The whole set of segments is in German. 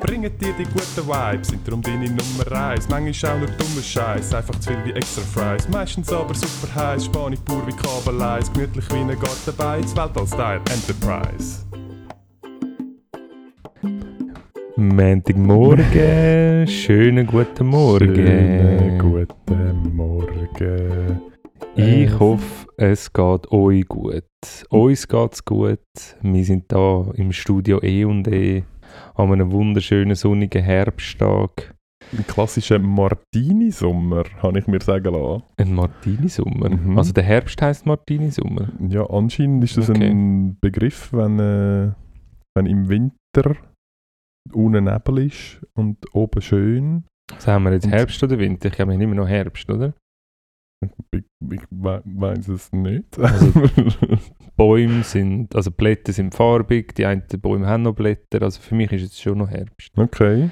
bringen dir die guten Vibes, sind darum deine Nummer 1. Manchmal auch nur dummer Scheiß, einfach zu viel wie extra Fries. Meistens aber super heiß, Spanisch pur wie Kabeleis, gemütlich wie ein Gartenbeiz, Weltall-Style Enterprise. Montagmorgen, schönen guten Morgen. Schönen guten Morgen. Ich hoffe, es geht euch gut. Uns geht's gut. Wir sind da im Studio E und E an einem wunderschönen sonnigen Herbsttag. Ein klassischer Martini-Sommer, habe ich mir sagen lassen. Ein Martini-Sommer. Mhm. Also der Herbst heißt Martini-Sommer. Ja, anscheinend ist das Okay. ein Begriff, wenn, äh, wenn im Winter unten Nebel ist und oben schön. Was haben wir jetzt? Und- Herbst oder Winter? Ich glaube, wir haben immer noch Herbst, oder? Ich, ich we weiß es nicht. Also- Bäume sind, also Blätter sind farbig, die einen Bäume haben noch Blätter. Also für mich ist es schon noch Herbst. okay.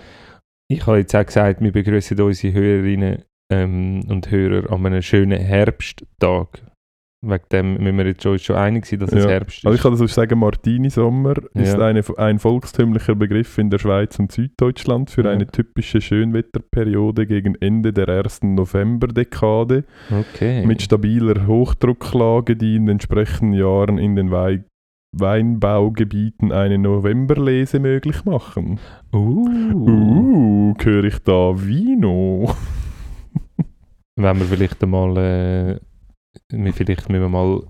Ich habe jetzt auch gesagt, wir begrüßen unsere Hörerinnen ähm, und Hörer an einem schönen Herbsttag. Wegen dem müssen wir jetzt uns schon einig sein, dass es Ja. Herbst ist. Also ich kann das sagen, Martini-Sommer ist Ja. eine, ein volkstümlicher Begriff in der Schweiz und Süddeutschland für Ja. eine typische Schönwetterperiode gegen Ende der ersten Novemberdekade. okay. mit stabiler Hochdrucklage, die in den entsprechenden Jahren in den Wei Weinbaugebieten eine Novemberlese möglich machen. uh. Uh, höre ich da Vino? Wenn wir vielleicht einmal, äh, wir vielleicht müssen wir mal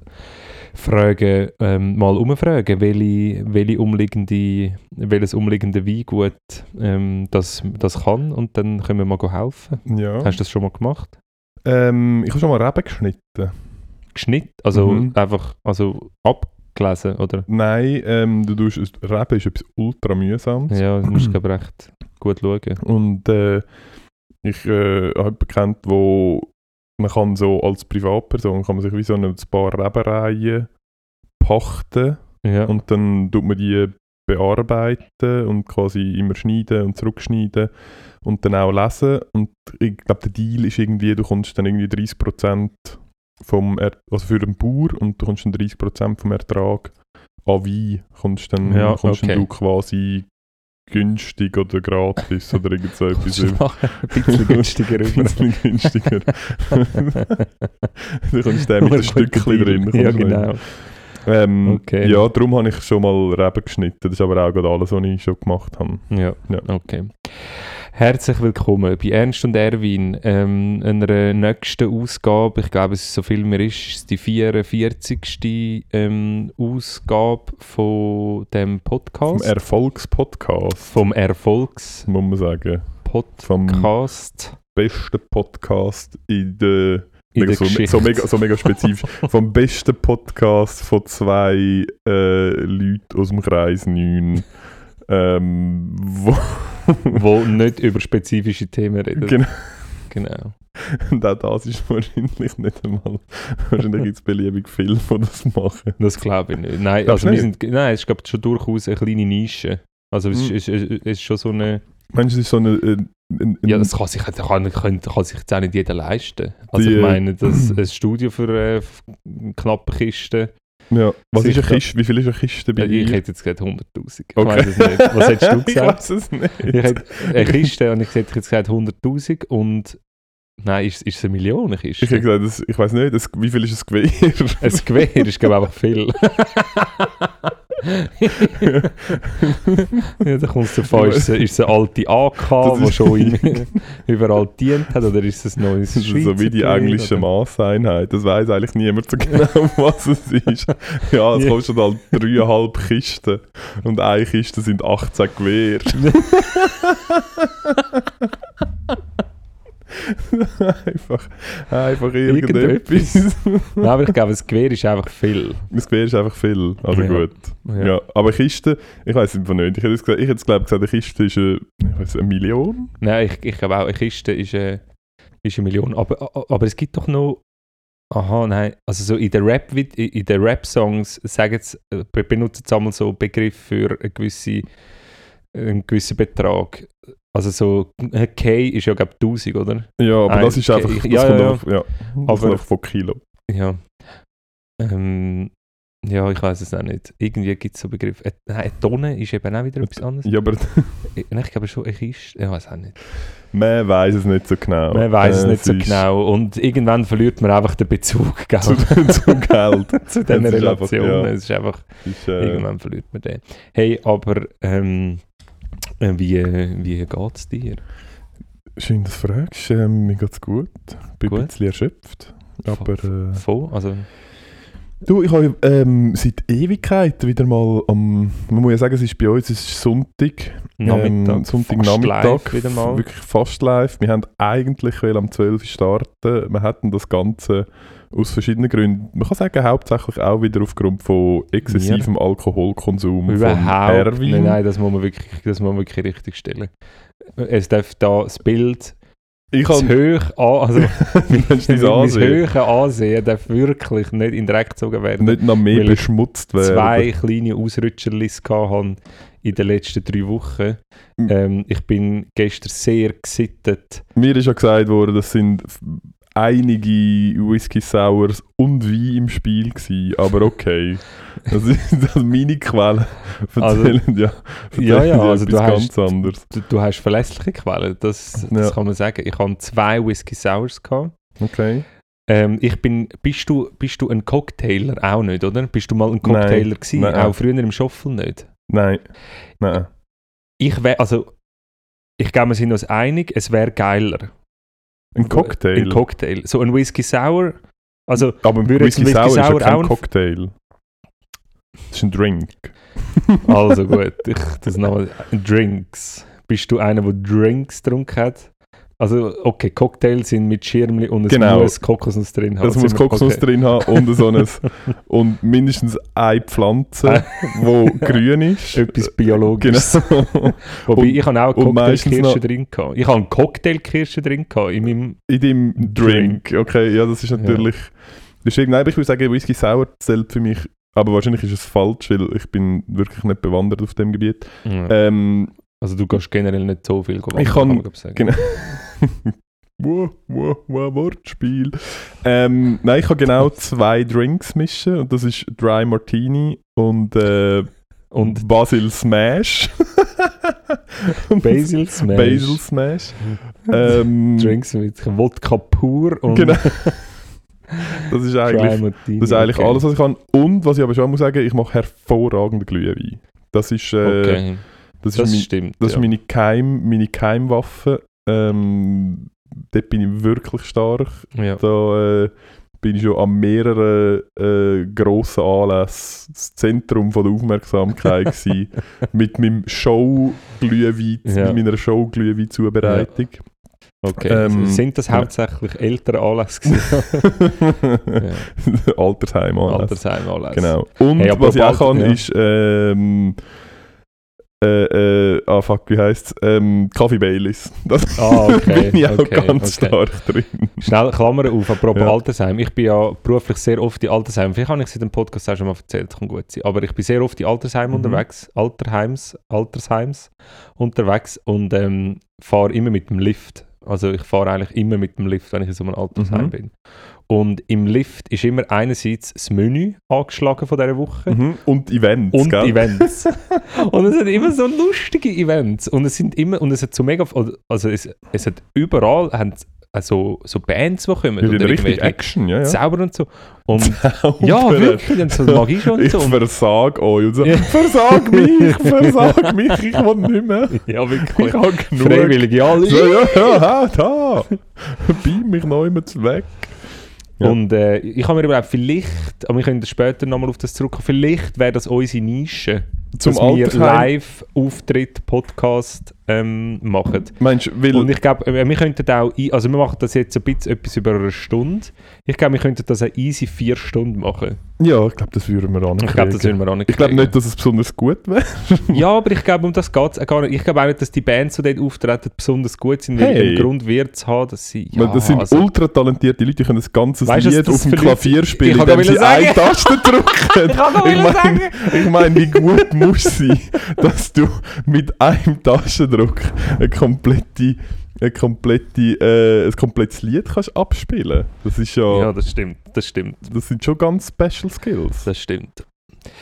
fragen, ähm, mal umfragen, welche, welche umliegende, welches umliegende Weingut ähm, das, das kann und dann können wir mal helfen. Ja. Hast du das schon mal gemacht? Ähm, ich habe schon mal Reben geschnitten. Geschnitten? Also Mhm. einfach also abgelesen, oder? Nein, ähm, du tust, Reben ist etwas ultra mühsames. Ja, du musst glaube recht gut schauen. Und äh, ich äh, habe jemanden gekannt, wo man kann so als Privatperson kann man sich wie so ein paar Rebenreihen pachten Ja. und dann tut man die bearbeiten und quasi immer schneiden und zurückschneiden und dann auch lesen und ich glaube der Deal ist irgendwie, du kommst dann irgendwie 30% vom er also für den Bauer und du kommst dann 30% vom Ertrag an Wein kommst dann, Ja, kommst okay. dann du quasi günstig oder gratis oder irgend so etwas ein bisschen günstiger ein bisschen günstiger. du kommst den mit Ein Stückchen drin. Ja, genau. Ähm, Okay. Ja, darum habe ich schon mal Reben geschnitten. Das ist aber auch gerade alles, was ich schon gemacht habe. Ja, Ja. okay. Herzlich willkommen bei Ernst und Erwin, ähm, einer nächsten Ausgabe. Ich glaube, es ist so viel mehr ist, ist es die 44. Ähm, Ausgabe von dem Vom Podcast. Erfolgspodcast, vom Erfolgspodcast. muss man sagen. Vom besten Podcast in der. in der so, so, mega, so mega spezifisch. Vom besten Podcast von zwei äh, Leuten aus dem Kreis 9. Ähm, wo, wo nicht über spezifische Themen reden. genau. genau. Und auch das ist wahrscheinlich nicht einmal. Wahrscheinlich gibt es beliebig viele, die das machen. Das glaube ich nicht. Nein, also wir sind, nein, es ich schon durchaus eine kleine Nische. Also es, Mhm. ist, es, es ist schon so eine... Meinst du, es ist so eine. Ein, ein, Ja, das kann sich, kann, kann, kann sich jetzt auch nicht jeder leisten. Also Die, ich äh, meine, das, ein Studio für äh, knappe Kisten, ja. Was ist eine Sicher. Kiste? Wie viel ist eine Kiste bei ich hätte jetzt gesagt 100'000. Ich Okay. weiß es nicht. Was hättest du ich gesagt? weiß es nicht. ich hätte, eine Kiste, und ich hätte jetzt gesagt 100'000 und... Nein, ist, ist es eine Million eine Kiste? Ich hätte gesagt, das, ich weiß nicht, das, wie viel ist ein Gewehr? ein Gewehr ist glaube ich einfach viel. ja, da kommst du vor, ist es, ist es eine alte AK, die schon überall dient hat, oder ist es ein neues Das ist so wie die englische? Maßeinheit. Das weiß eigentlich niemand so genau, was es ist. Ja, es kostet halt dreieinhalb Kisten. Und eine Kiste sind 18 Gewehr. Einfach, einfach irgendetwas. Nein, aber ich glaube, das Gewehr ist einfach viel. Das Gewehr ist einfach viel. Also Ja. gut. Ja. aber Kiste, ich weiß einfach nicht. Ich hätte jetzt, gesagt- ich hätte jetzt glaube gesagt, eine Kiste ist eine, ich weiss, eine Million. Nein, ich, ich glaube auch, eine Kiste ist, äh, ist eine Million. Aber, aber es gibt doch noch. Aha, nein. Also so in den Rap, in den Rap-Songs äh, be- benutzen sie einmal so Begriff für eine gewisse, einen gewissen Betrag. Also so ein K ist ja glaube ich 1000, oder? Ja, aber Ein das ist einfach, Ke- das ja, kommt ja, einfach, ja. Das Aber- einfach von Kilo. Ja. Ähm, ja, ich weiß es auch nicht. Irgendwie gibt es so Begriffe. Äh, nein, eine Tonne ist eben auch wieder etwas anderes. Ja, aber Ich, nein, ich glaube schon eine Kiste. Ich weiß auch nicht. man weiß es nicht so genau. Man weiß es Äh, nicht so ist genau. Und irgendwann verliert man einfach den Bezug gell? Zu, zu Geld. zu diesen Es ist einfach, Relationen. ja. Es ist einfach, Ist, äh, irgendwann verliert man den. Hey, aber ähm, äh, wie, wie geht es dir? schön, dass du fragst. Ähm, mir geht's gut. Bin Gut. ein bisschen erschöpft. Aber äh, Voll? Also, du, ich habe ähm, seit Ewigkeiten wieder mal am, man muss ja sagen, es ist bei uns, es ist Sonntag. Nachmittag. Ähm, fast Sonntagnachmittag. wieder mal. Wirklich fast live. Wir haben eigentlich am 12 Uhr starten. Wir hätten das Ganze aus verschiedenen Gründen, man kann sagen, hauptsächlich auch wieder aufgrund von exzessivem Alkoholkonsum von Überhaupt Erwin. Nein, nein, das muss man wirklich, das muss man wirklich richtig stellen. Es darf da das Bild Ich das hoch an, also das hohe Ansehen darf wirklich nicht in den Dreck gezogen werden. Nicht noch mehr beschmutzt werden. Zwei kleine Ausrutscherlis in den letzten drei Wochen. Mhm. Ähm, ich bin gestern sehr gesittet. Mir ist ja gesagt worden, das sind einige Whisky Sours und Wein im Spiel gewesen, aber okay. Das ist das meine Quellen. Erzählen ja, erzählen Ja, ja, also du hast- ganz anderes. Du, du hast verlässliche Quellen, das, das Ja. kann man sagen. Ich hatte zwei Whisky Sours. Gehabt. Okay. Ähm, ich bin, bist, du, bist du ein Cocktailer? Auch nicht, oder? Bist du mal ein Cocktailer gewesen? nein. Auch früher im Shuffle nicht? Nein. Nein. Ich wäre, also, ich glaube, wir sind uns einig, es wäre geiler. Ein Cocktail. Ein Cocktail. So ein Whisky Sour. Also, aber ein würde Whisky, Whisky Sour ist ja Sour kein auch Cocktail. Das ist ein Drink. also gut, ich, das noch Drinks. Bist du einer, der Drinks getrunken hat? Also, okay, Cocktails sind mit Schirmli und es Genau. muss Kokosnuss drin haben. Das muss Kokosnuss okay. drin haben und, so ein, und mindestens eine Pflanze, die grün ist. Etwas Biologisches. Genau. Wobei, Und- ich habe auch Cocktailkirsche drin gehabt. Ich habe einen Cocktailkirsche drin gehabt in meinem... In deinem Drink. Okay, ja, das ist natürlich. Das ist irgendwie, ich würde sagen, Whisky Sour zählt für mich. Aber wahrscheinlich ist es falsch, weil ich bin wirklich nicht bewandert auf dem Gebiet. Ähm, Also du gehst generell nicht so viel wandern, Ich kann- glaub sagen. genau. wow, wow, wow, Wortspiel. Ähm, nein, ich kann genau zwei Drinks mischen und das ist Dry Martini und, äh, Und Basil Smash. Basil Smash. Basil Smash. Ähm, Drinks mit Wodka pur und Genau. Das ist eigentlich, Martini. das ist eigentlich okay. alles, was ich kann. Und was ich aber schon muss sagen, ich mache hervorragende Glühwein. Das ist, äh, Okay, das das, ist, mein, stimmt. das ist ja. meine, Keim, meine Keimwaffe. Ähm, dort bin ich wirklich stark. ja. Da äh, bin ich schon an mehreren äh, grossen Anlässen das Zentrum von der Aufmerksamkeit gewesen, mit meinem Show-Glühwein, Ja. mit meiner Show-Glühwein-Zubereitung. Okay. Ähm, Sind das ja. hauptsächlich ältere Anlässe ja. Altersheim Anlässe. Altersheim. Genau. Und Hey, was ich auch kann, ja. ist ähm, äh, äh, ah fuck, wie heisst ähm, Kaffee Baileys. Das Ah, okay. bin ich auch okay, ganz okay. stark drin. Schnell Klammer auf, apropos Ja. Altersheim. Ich bin ja beruflich sehr oft in Altersheim. Vielleicht habe ich es in dem Podcast auch schon mal erzählt, das kann gut sein. Aber ich bin sehr oft in Altersheim Mhm. unterwegs, Alterheims, Altersheims unterwegs und ähm, fahre immer mit dem Lift. Also ich fahre eigentlich immer mit dem Lift, wenn ich in so einem Altersheim Mhm. bin. Und im Lift ist immer einerseits das Menü angeschlagen von dieser Woche. Mhm. Und Events, Und gell? Events. und es sind immer so lustige Events. Und es sind immer, und es hat so mega, also es, es hat überall, haben also, so Bands, die kommen. Oder richtig Action, ja, ja. Zauber und so. Und ja, wirklich, dann so Magie schon und Ich so. Und, versag euch und so, Ja. versag mich, versag mich, ich will nicht mehr. ja, Ich wirklich. habe genug. Freiwillig, ja, ja, ja, da. Beam mich noch immer weg. Ja. Und äh, ich habe mir überlegt, vielleicht, aber wir können später nochmal auf das zurückkommen, vielleicht wäre das unsere Nische, Zum dass wir Altersheim. Live-Auftritt, Podcast ähm, machen. Meinst weil... Und ich glaube, äh, wir könnten auch, also wir machen das jetzt ein bisschen etwas über eine Stunde. Ich glaube, wir könnten das auch easy vier Stunden machen. Ja, ich glaube, das würden wir auch Ich glaube, das würden wir auch nicht Ich glaube nicht, dass es besonders gut wäre. Ja, aber ich glaube, um das geht es gar nicht. Ich glaube auch nicht, dass die Bands, die dort auftreten, besonders gut sind, weil Hey. im Grund wird es haben, dass sie... Weil das sind also, ultra talentierte Leute, die können das ganze Weißt Lied was auf das dem Klavier spielen, indem sie gerade eine sagen. Taste drücken. Ich sagen. meine, ich mein, wie gut muss sein, dass du mit einem Taschendruck eine komplette, eine komplette, äh, ein komplettes Lied kannst abspielen. Das ist ja, Ja, das stimmt, das stimmt, das sind schon ganz Special Skills. das stimmt.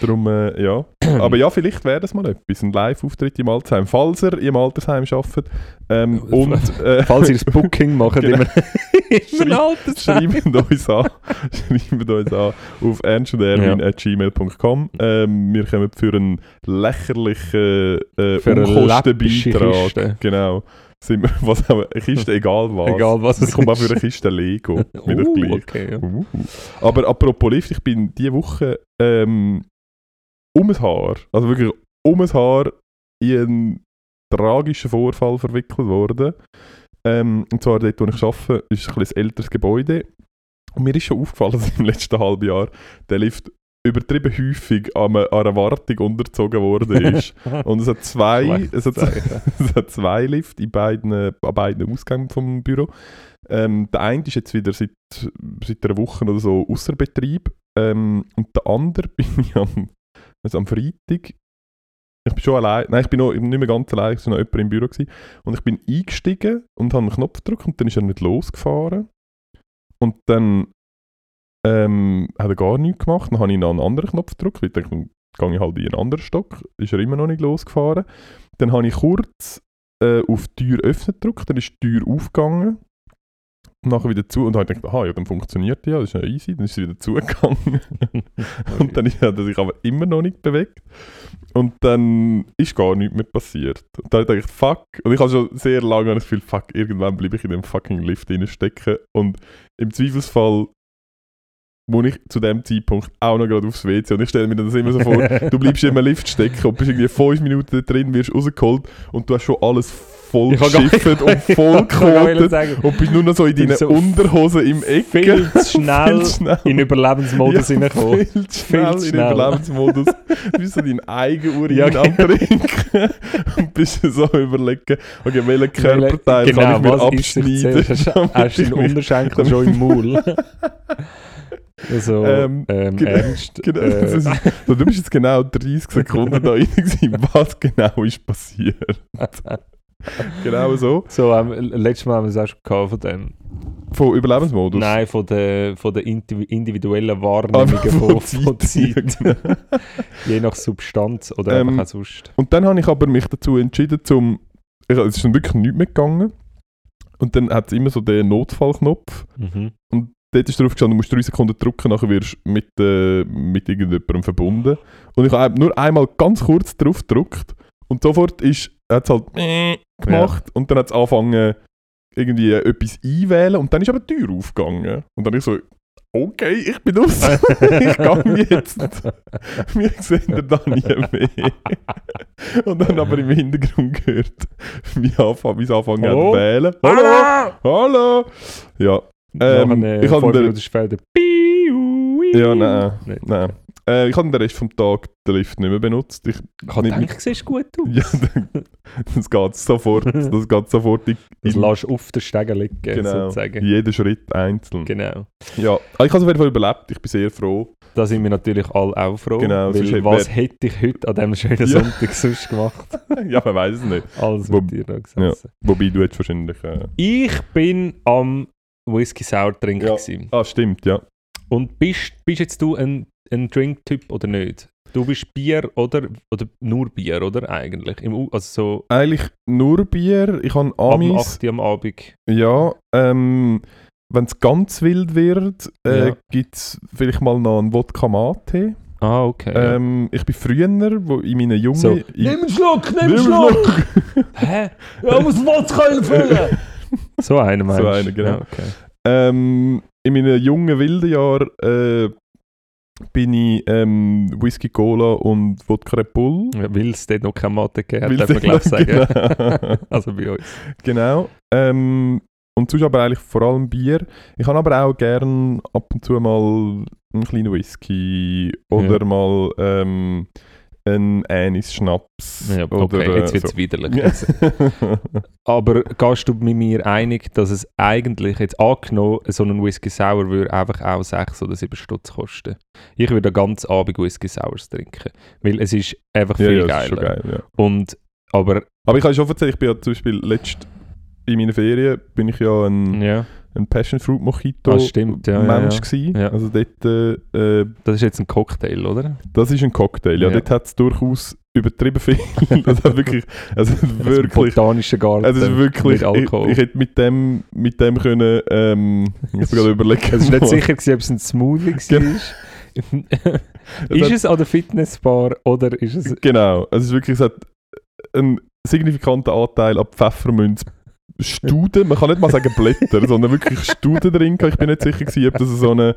Darum, äh, ja. Aber ja, vielleicht wäre das mal etwas, ein Live-Auftritt im Altersheim. Falls ihr im Altersheim arbeitet ähm, und äh, Falls ihr das Booking macht, Genau. immer. Schreibt uns an. Schreibt uns an auf ernstunderwin.gmail.com. Ähm, wir kommen für einen lächerlichen äh, Unkostenbeitrag. Kiste. Genau. Sind wir, was haben wir? Kiste, egal was. Egal was Es kommt auch für eine Kiste Lego. Wieder Uh, gleich. okay, ja. Uh. Aber apropos Lift, ich bin diese Woche ähm, um ein Haar, also wirklich um ein Haar, in einen tragischen Vorfall verwickelt worden. Ähm, und zwar dort, wo ich arbeite, ist ein, ein älteres Gebäude. Und mir ist schon aufgefallen, dass im letzten halben Jahr der Lift übertrieben häufig an einer, Wartung unterzogen worden ist. Und es hat zwei, es hat, es hat zwei Lifte in beiden, an beiden Ausgängen vom Büro. Ähm, der eine ist jetzt wieder seit, seit einer Woche oder so außer Betrieb. Ähm, und der andere bin ich am, also am Freitag. Ich bin schon allein, nein, ich bin noch, nicht mehr ganz allein, es war noch jemand im Büro. Gewesen. Und ich bin eingestiegen und habe einen Knopf gedrückt und dann ist er nicht losgefahren. Und dann ähm, hat er gar nichts gemacht. Dann habe ich noch einen anderen Knopf gedrückt, weil ich dachte, dann gehe ich halt in einen anderen Stock. Ist er immer noch nicht losgefahren. Dann habe ich kurz äh, auf die Tür öffnen gedrückt, dann ist die Tür aufgegangen. Und nachher wieder zu und dann habe ich gedacht, aha, ja, dann funktioniert die ja, das ist ja easy. Dann ist sie wieder zugegangen. und dann hat er sich aber immer noch nicht bewegt. Und dann ist gar nichts mehr passiert. Und dann dachte ich, fuck. Und ich habe schon sehr lange das Gefühl, fuck, irgendwann bleibe ich in dem fucking Lift stecken. Und im Zweifelsfall muss ich zu dem Zeitpunkt auch noch gerade aufs WC. Und ich stelle mir das immer so vor, du bleibst in einem Lift stecken und bist irgendwie fünf Minuten drin, wirst rausgeholt und du hast schon alles voll geschifft und voll gekotet und bist nur noch so in deinen so Unterhosen im Eck. Viel zu schnell Viel schnell. in Überlebensmodus Ja, reinkommen. Viel zu schnell zu in. Überlebensmodus. Du bist so deinen eigenen Urin Ja, am Trinken und bist so überlegen, okay, welchen Körperteil Genau, kann ich mir abschneiden. Hast du den Unterschenkel schon im Maul? Also, Ähm, ähm, genau, ernst. Genau, äh, ist, so, du bist jetzt genau 30 Sekunden da rein gewesen. Was genau ist passiert? Genau so. so, ähm, letztes Mal haben wir es auch schon gehabt von dem. Von Überlebensmodus. Nein, von den von der indivi- individuellen Wahrnehmungen Ah, von, von Zeit. Zeit. Je nach Substanz oder Ähm, einfach auch sonst. Und dann habe ich aber mich dazu entschieden, zum. Ich, es ist dann wirklich nichts mehr gegangen. Und dann hat es immer so den Notfallknopf. Mhm. Dort ist drauf gestanden, du musst drei Sekunden drücken, nachher wirst du mit, äh, mit irgendjemandem verbunden. Und ich habe nur einmal ganz kurz drauf gedrückt und sofort ist, hat es halt gemacht und dann hat es angefangen, irgendwie etwas einwählen und dann ist aber die Tür aufgegangen. Und dann ich so, okay, ich bin aus, ich gehe jetzt. Wir sehen den da nie mehr. und dann aber im Hintergrund gehört, wie, es anfangen hat zu wählen. Hallo! Hallo! Ja, Ähm, ich hab fünf den-. Piu, Ja, nein. Äh, ich habe den Rest vom Tag den Lift nicht mehr benutzt. Ich, Ich habe gedacht, siehst gut aus. ja, das geht sofort, das geht sofort in, Das lässt auf der Stege liegen, genau, sozusagen. jeden Schritt einzeln. Genau. Ja, aber ich habe es auf jeden Fall überlebt. Ich bin sehr froh. Da sind wir natürlich alle auch froh. Genau, weil was hätte ich heute an diesem schönen Ja. Sonntag sonst gemacht? ja, man weiß es nicht. Alles Wo- mit dir da gesessen. Wobei du jetzt wahrscheinlich. Äh, Ich bin am Whisky Sour trinken. Ja. gewesen. ah, stimmt, ja. Und bist, bist jetzt du ein, ein Drink-Typ oder nicht? Du bist Bier oder, oder nur Bier, oder? Eigentlich. Im, also so Eigentlich nur Bier. Ich habe ab Amis. 8 Uhr am Abend. Ja, ähm, wenn es ganz wild wird, äh, Ja. gibt es vielleicht mal noch einen Wodka Mate. Ah, okay. ja. Ähm, ich bin früher, wo in meinen jungen... So, in, einen Schluck, Nimm einen Schluck! Hä? Ja, muss Wodka füllen. So einer meinst So du? einer, genau. Ja, okay. ähm, in meinen jungen wilden Jahren äh, bin ich ähm, Whisky Cola und Wodka Red Bull. Ja, Weil es dort noch keine Mathe gegeben hat, darf man glaube ich sagen. genau. also bei uns. Genau. Ähm, und sonst aber eigentlich vor allem Bier. Ich habe aber auch gern ab und zu mal einen kleinen Whisky oder Ja. mal ähm, einen Anis-Schnaps. Ja, oder, okay, äh, jetzt wird es so. widerlich. Aber gehst du mit mir einig, dass es eigentlich, jetzt angenommen, so ein Whisky Sour würde einfach auch 6 oder 7 Stutz kosten? Ich würde den ganzen Abend Whisky Sours trinken, weil es ist einfach ja, viel ja, das geiler. geil. Ja. Und, aber, Aber ich kann schon erzählen, ich bin ja zum Beispiel letzt in meinen Ferien bin ich ja ein, ja, ein Passion Fruit Mojito Ah, stimmt, ja, ja, Mensch ja. gewesen. Ja. Also dort, äh, äh, das ist jetzt ein Cocktail, oder? das ist ein Cocktail. Ja, Ja. dort hat es durchaus übertrieben viel. das hat wirklich, also wirklich Botanischer Garten Es ist wirklich, mit ich, Alkohol. ich hätte mit dem, mit dem können, ähm, ich muss gerade überlegen. es ist nicht sicher, gewesen, ob es ein Smoothie war. ist es an der Fitnessbar oder ist es... Genau, also es ist wirklich, es hat einen signifikanten Anteil an Pfefferminz. Studen, man kann nicht mal sagen Blätter, sondern wirklich Studen drin. Ich bin nicht sicher gewesen, ob das so eine,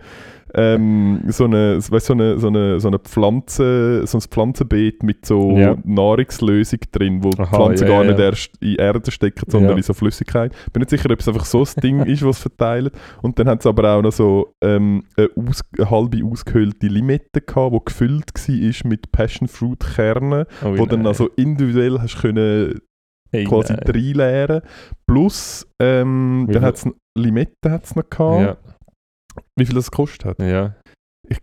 ähm, so eine, weißt, so eine, so eine, so eine Pflanze, so ein Pflanzenbeet mit so Ja. Nahrungslösung drin, wo die Aha, Pflanzen ja, gar ja. nicht erst in Erde stecken, sondern Ja. in so Flüssigkeit. Bin nicht sicher, ob es einfach so ein Ding ist, was verteilt. Und dann hat es aber auch noch so ähm, eine, aus, eine halbe ausgehöhlte Limette gehabt, die gefüllt war mit Passion Fruit Kernen, Oh, wo dann nein. also individuell hast können Hey, quasi nein. reinleeren. Plus, ähm, dann hat es Limette hat's noch gehabt. Ja, Wie viel das gekostet hat? ja, Es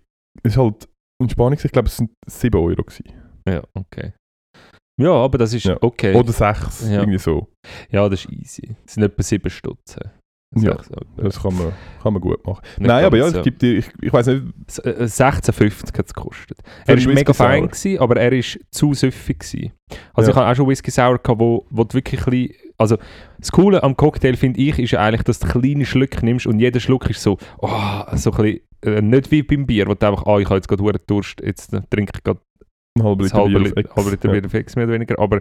ist halt in Spanien, ich glaube, es sind 7 Euro. Gewesen. ja, okay. Ja, aber das ist Ja. okay. Oder 6, Ja. irgendwie so. Ja, das ist easy. Es sind etwa 7 Stutzen. Ja, Sechs, etwa. Das kann man, kann man gut machen. Nicht Nein, aber ja, es gibt die, ich, ich weiß nicht, S- äh, 16,50 hat es gekostet. Er war mega fein, gewesen, aber er war zu süffig. Gewesen. Also Ja. ich hatte auch schon Whisky Sour, gehabt, wo, wo du wirklich ein also das Coole am Cocktail, finde ich, ist ja eigentlich, dass du kleine Schlücke nimmst und jeder Schluck ist so, oh, so ein bisschen, äh, nicht wie beim Bier, wo du einfach, ah, ich habe jetzt gerade Durst, jetzt trinke ich gerade ein halber das Liter halbe Bier Liter, Ex. halbe Liter Ja. Bier Ex, mehr oder weniger, aber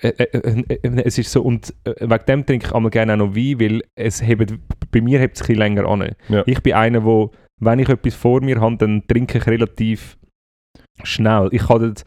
es ist so, und äh, wegen dem trinke ich einmal gerne auch noch Wein, weil es hebt, bei mir hebt es ein länger an. Ja. Ich bin einer, wo, wenn ich etwas vor mir habe, dann trinke ich relativ schnell. Ich kann das,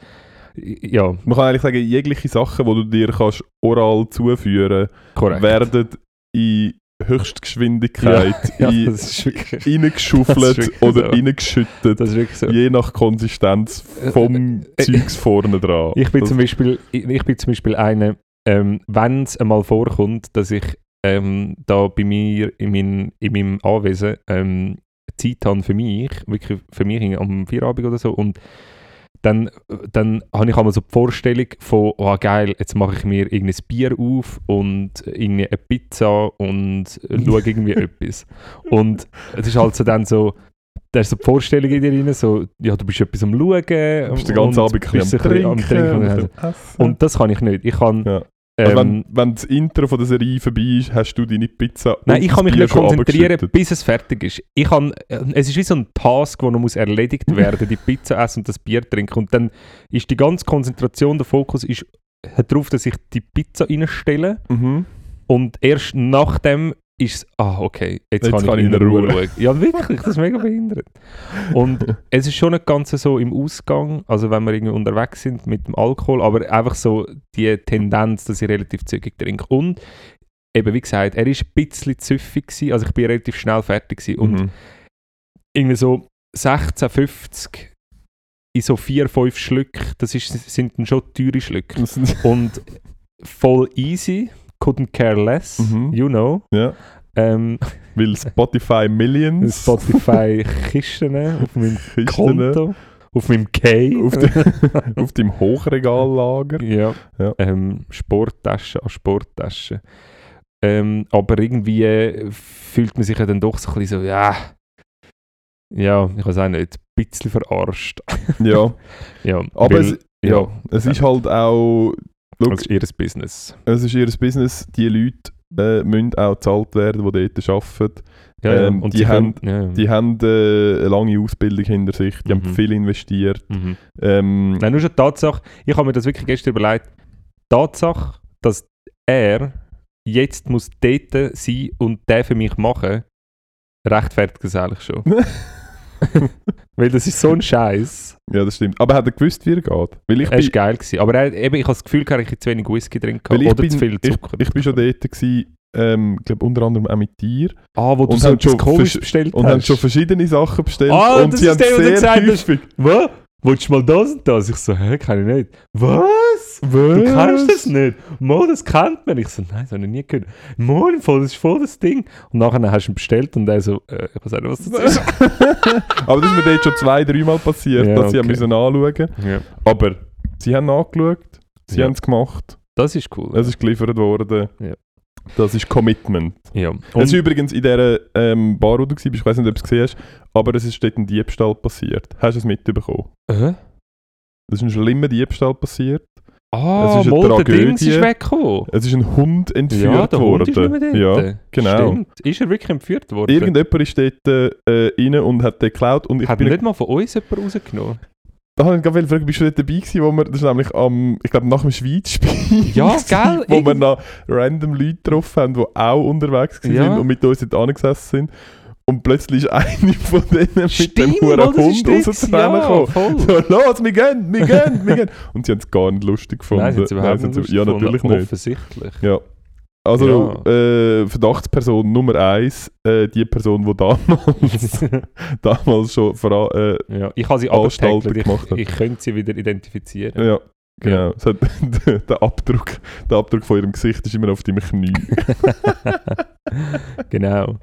ja, Man kann eigentlich sagen, jegliche Sachen, die du dir kannst oral zuführen korrekt. werden in Höchstgeschwindigkeit ja, das reingeschuffelt oder so. reingeschüttet, so. je nach Konsistenz vom Äh, äh, Zeugs vorne dran. Ich bin, Das- zum Beispiel, ich, ich bin zum Beispiel einer, ähm, wenn es einmal vorkommt, dass ich ähm, da bei mir in, mein, in meinem Anwesen ähm, Zeit habe für mich, wirklich für mich am Feierabend oder so und dann, dann habe ich einmal so die Vorstellung von, oh geil, jetzt mache ich mir irgendein Bier auf und irgendwie eine Pizza und schaue irgendwie etwas. Und es ist halt so dann so, da ist so die Vorstellung in dir rein, so, ja, du bist etwas am Schauen. Du bist den ganzen und Abend ein bisschen am Trinken, und. Und das kann ich nicht. Ich kann. Ja. Ähm, wenn, wenn das Intro von der Serie vorbei ist, hast du deine Pizza nein, und ich das kann mich Bier nicht konzentrieren, bis es fertig ist. Ich kann, äh, es ist wie so ein Task, der noch muss erledigt werden die Pizza essen und das Bier trinken. Und dann ist die ganze Konzentration, der Fokus ist hat darauf, dass ich die Pizza reinstelle. Mhm. Und erst nachdem ist es, ah, okay, jetzt, Jetzt kann, ich in Ruhe schauen. Ja, wirklich, das ist mega behindert. Und es ist schon nicht ganz so im Ausgang, also wenn wir irgendwie unterwegs sind mit dem Alkohol, aber einfach so die Tendenz, dass ich relativ zügig trinke. Und eben, wie gesagt, er war ein bisschen züffig, gewesen, also ich bin relativ schnell fertig gewesen. Und Mhm. irgendwie so 16, 50 in so 4, 5 Schlücke, das ist, sind dann schon teure Schlücke. Und voll easy, couldn't care less, Mhm. you know. ja. Ähm, Weil Spotify Millions Spotify-Kisten auf meinem Kisten Konto, auf meinem K. auf, de, auf deinem Hochregallager. ja, Ja. Ähm, Sporttasche an Sporttasche. Ähm, aber irgendwie äh, fühlt man sich ja dann doch so ein bisschen so, ja, ja, ich weiß auch nicht. bisschen verarscht. Ja, ja, aber es, ja, es ist halt auch, schau, das ist ihr Business. es ist ihr Business, die Leute äh, müssen auch bezahlt werden, die dort arbeiten. Ja, ja. Ähm, und die haben- können, ja. Die haben äh, eine lange Ausbildung hinter sich, die haben Mhm. viel investiert. Mhm. Ähm, Nein, nur schon die Tatsache, ich habe mir das wirklich gestern überlegt, die Tatsache, dass er jetzt muss dort sein und den für mich machen, rechtfertigt das eigentlich schon. Weil das ist so ein Scheiß. ja, das stimmt. Aber hat er gewusst, wie er geht? Weil ich Er bin, war geil. Gewesen. Aber er, eben, ich habe das Gefühl, gehabt, ich hätte zu wenig Whisky drin gehabt. ich Oder bin, zu viel ich, Zucker. ich bin schon dort gewesen, ähm, glaube unter anderem auch mit dir. ah, wo du und so haben etwas schon bestellt Und hast. haben schon verschiedene Sachen bestellt. Ah, und das sie ist haben der, du sehr gesagt hast. häufig... Was? Willst du mal das und das? Ich so, hä, kann ich nicht. Was? Was? Du kennst das nicht? Mo, das kennt man. Ich so, nein, das habe ich nie gehört. Mo, Fall, das ist voll das Ding. Und nachher hast du ihn bestellt und er so, äh, ich weiß nicht, was das ist. Aber das ist mir dort schon zwei, dreimal passiert, Ja, dass sie okay. müssen anschauen ja. Aber sie haben angeschaut, sie Ja. haben es gemacht, Das ist cool. es ist geliefert worden. Ja. Das ist Commitment. ja. es ist Und, übrigens in dieser ähm, Bar, wo du warst, ich weiß nicht, ob du es gesehen hast, aber es ist dort ein Diebstahl passiert. Hast du es mitbekommen? äh? Es ist ein schlimmer Diebstahl passiert. Ah, Es ist eine der Dings Tragödie. ist weggekommen. Es ist ein Hund entführt Ja, der worden. Hund ist nicht mehr. Ja, genau. Stimmt. Ist er wirklich entführt worden? Irgendjemand ist dort äh, rein und hat den geklaut. Und ich Hat bin nicht mal von uns jemand rausgenommen? Da habe ich gerade fragen, bist du dort dabei gewesen, wo wir, das ist nämlich am, ich glaube nach dem Schweizspiel, Ja, gell? wo wir noch random Leute getroffen haben, die auch unterwegs waren Ja. und mit uns dort angesessen sind. Und plötzlich ist eine von denen mit dem huren Hund rauszurennen ja, voll. So, los, wir gehen, wir gehen, wir gehen. Und sie haben es gar nicht lustig gefunden. Nein, sie überhaupt Nein, nicht sind sie- Ja, lustig natürlich gefunden. nicht. Offensichtlich. Ja. Also, äh, Verdachtsperson Nummer eins, äh, die Person, die damals, damals schon vor, äh, ja, ich habe sie Anstalten gemacht hat. Ich, ich könnte sie wieder identifizieren. Ja, genau. Hat, der, Abdruck, der Abdruck von ihrem Gesicht ist immer auf deinem Knie. genau.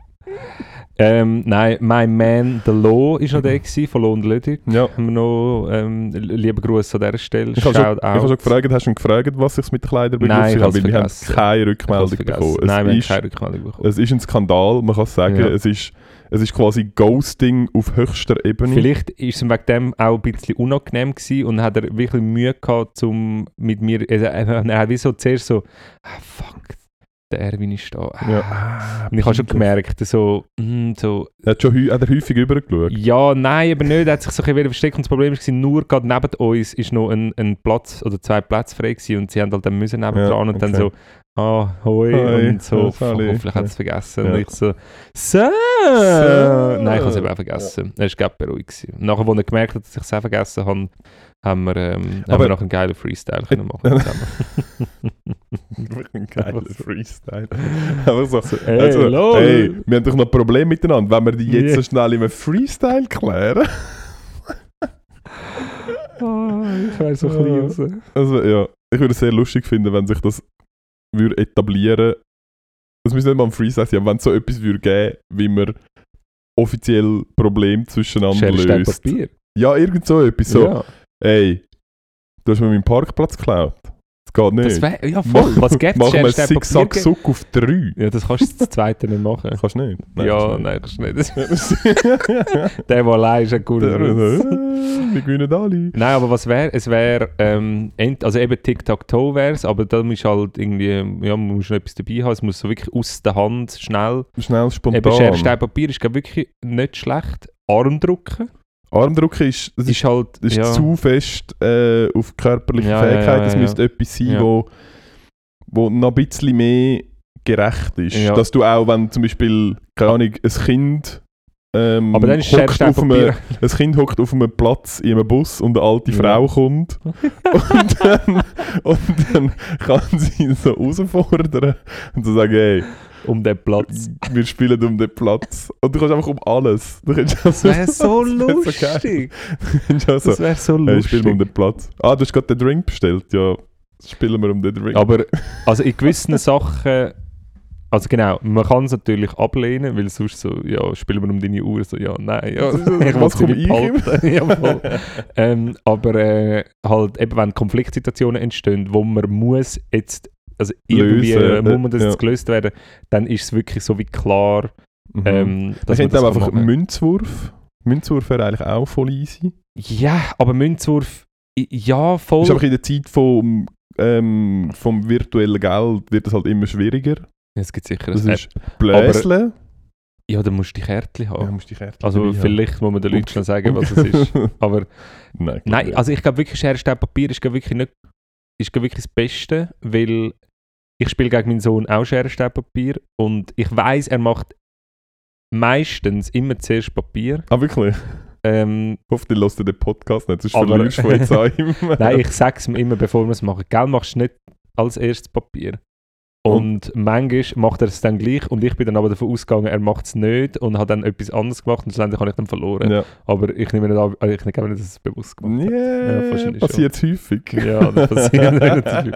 Ähm, nein, mein Man, The Law, war noch der gewesen, von Lohn Ludwig. Ja. Haben wir noch, ähm, lieben Gruß an dieser Stelle. Ich habe schon, ich habe schon gefragt, hast du ihn gefragt, was sich mit den Kleidern Nein, ich Weil wir haben keine Ich Rückmeldung bekommen. Es, Nein, wir haben ist, keine Rückmeldung bekommen. es ist ein Skandal, man kann sagen. Ja. Es, ist, es ist quasi Ghosting auf höchster Ebene. Vielleicht ist es wegen dem auch ein bisschen unangenehm gewesen und hat er wirklich Mühe gehabt, um mit mir, also, er hat wie so zuerst so, ah, fuck, der Erwin ist da. Ja. Und ich habe schon gemerkt, so, mm, so, Er hat, schon hat er häufig übergeschaut. ja, nein, aber nicht, er hat sich so ein bisschen versteckt und das Problem war, nur gerade neben uns ist noch ein, ein Platz oder zwei Plätze frei gewesen und sie haben halt dann müssen neben Ja, dran und dann okay. so, ah, hoi, Hoi, und so, ja, Sally. hoffentlich hat es vergessen. Ja. Und ich so, so, So. nein, ich habe es eben auch vergessen. Er war gerade beruhigt. Gewesen. Und nachher, als er gemerkt hat, dass ich es auch vergessen habe, haben wir, ähm, haben wir noch einen geilen Freestyle können machen zusammen. Wirklich ein geiler Freestyle. Aber so, so, ey, also, lol. hey, wir haben doch noch ein Problem miteinander. Wenn wir die jetzt Ja. so schnell in einem Freestyle klären. Ah, ich wäre so ein Ja. bisschen raus. Also ja, ich würde es sehr lustig finden, wenn sich das würde etablieren. Es müsste nicht mal ein Freestyle sein, aber wenn es so etwas würde geben, wie man offiziell Probleme zwischeneinander Schere, löst. Papier. Ja, irgend so etwas. So, Ja. ey, du hast mir meinen Parkplatz geklaut. Das geht nicht. Wäre, ja voll, was gäbe es? Machen wir Schere, Stein, Papier Zickzack geben? Suck auf 3. Ja, das kannst du das zweite nicht machen. Kannst du nicht? ja, kannst du nein, kannst du nicht. Der, der allein ist ein guter Witz. Wir gewinnen alle. Nein, aber was wäre? Es wäre, ähm, also eben Tic-Tac-Toe wäre es, aber da muss halt irgendwie, ja, man muss schon etwas dabei haben, es muss so wirklich aus der Hand schnell. Schnell spontan. Eben Schere, Stein, Papier ist wirklich nicht schlecht. Armdrücken Armdruck ist, das ist, halt, ist ja, zu fest äh, auf körperliche Ja, Fähigkeit. Es ja, müsste etwas sein, wo, wo noch ein bisschen mehr gerecht ist. Dass du auch, wenn zum Beispiel, keine Ahnung, ein Kind ähm, aber dann ist hockt auf einem, Papier. ein Kind hockt auf einem Platz in einem Bus und eine alte Ja. Frau kommt und, dann, und dann kann sie ihn so herausfordern und so sagen, hey, um den Platz. wir spielen um den Platz. Und du kannst einfach um alles. Du kannst Das wäre so lustig. So, Das wäre so hey, spielen wir um lustig. den Platz. Ah, du hast gerade den Drink bestellt. Ja, spielen wir um den Drink. Aber also in gewissen Sachen, also genau, man kann es natürlich ablehnen, weil sonst so, ja, spielen wir um deine Uhr, so, ja, nein, ja, Was will's komme nicht ich behalten. ja, ähm, aber äh, halt eben, wenn Konfliktsituationen entstehen, wo man muss jetzt, also irgendwie Lösen, äh, muss man das ja. jetzt gelöst werden, dann ist es wirklich so wie klar, Mhm. ähm, das auch kann einfach machen. Münzwurf. Münzwurf wäre eigentlich auch voll easy. Ja, aber Münzwurf, ja, voll. Ist einfach in der Zeit vom, ähm, vom virtuellen Geld wird es halt immer schwieriger. Es gibt sicher Das ist Bläsle. Ja, dann musst du die Kärtchen haben. Ja, musst die Kärtchen also dabei haben. vielleicht muss man den Leuten schon sagen, was es ist. Aber Nein, nein, also ich glaube wirklich, Schere, Papier ist wirklich nicht ist wirklich das Beste, weil ich spiele gegen meinen Sohn auch Schere, Stein, Papier und ich weiß, er macht meistens immer zuerst Papier. Ah, wirklich? Ähm, Hoffentlich lässt du den Podcast nicht, sonst Aber- verlierst du von jetzt an ihm. nein, ich sage es ihm immer, bevor wir es machen. Gell, machst du nicht als erstes Papier. Und manchmal macht er es dann gleich und ich bin dann aber davon ausgegangen, er macht es nicht und hat dann etwas anderes gemacht und schlussendlich habe ich dann verloren. Ja, Aber ich nehme nicht an, also ich glaube nicht, dass es bewusst gemacht hat. yeah, wahrscheinlich passiert häufig. Ja, das passiert relativ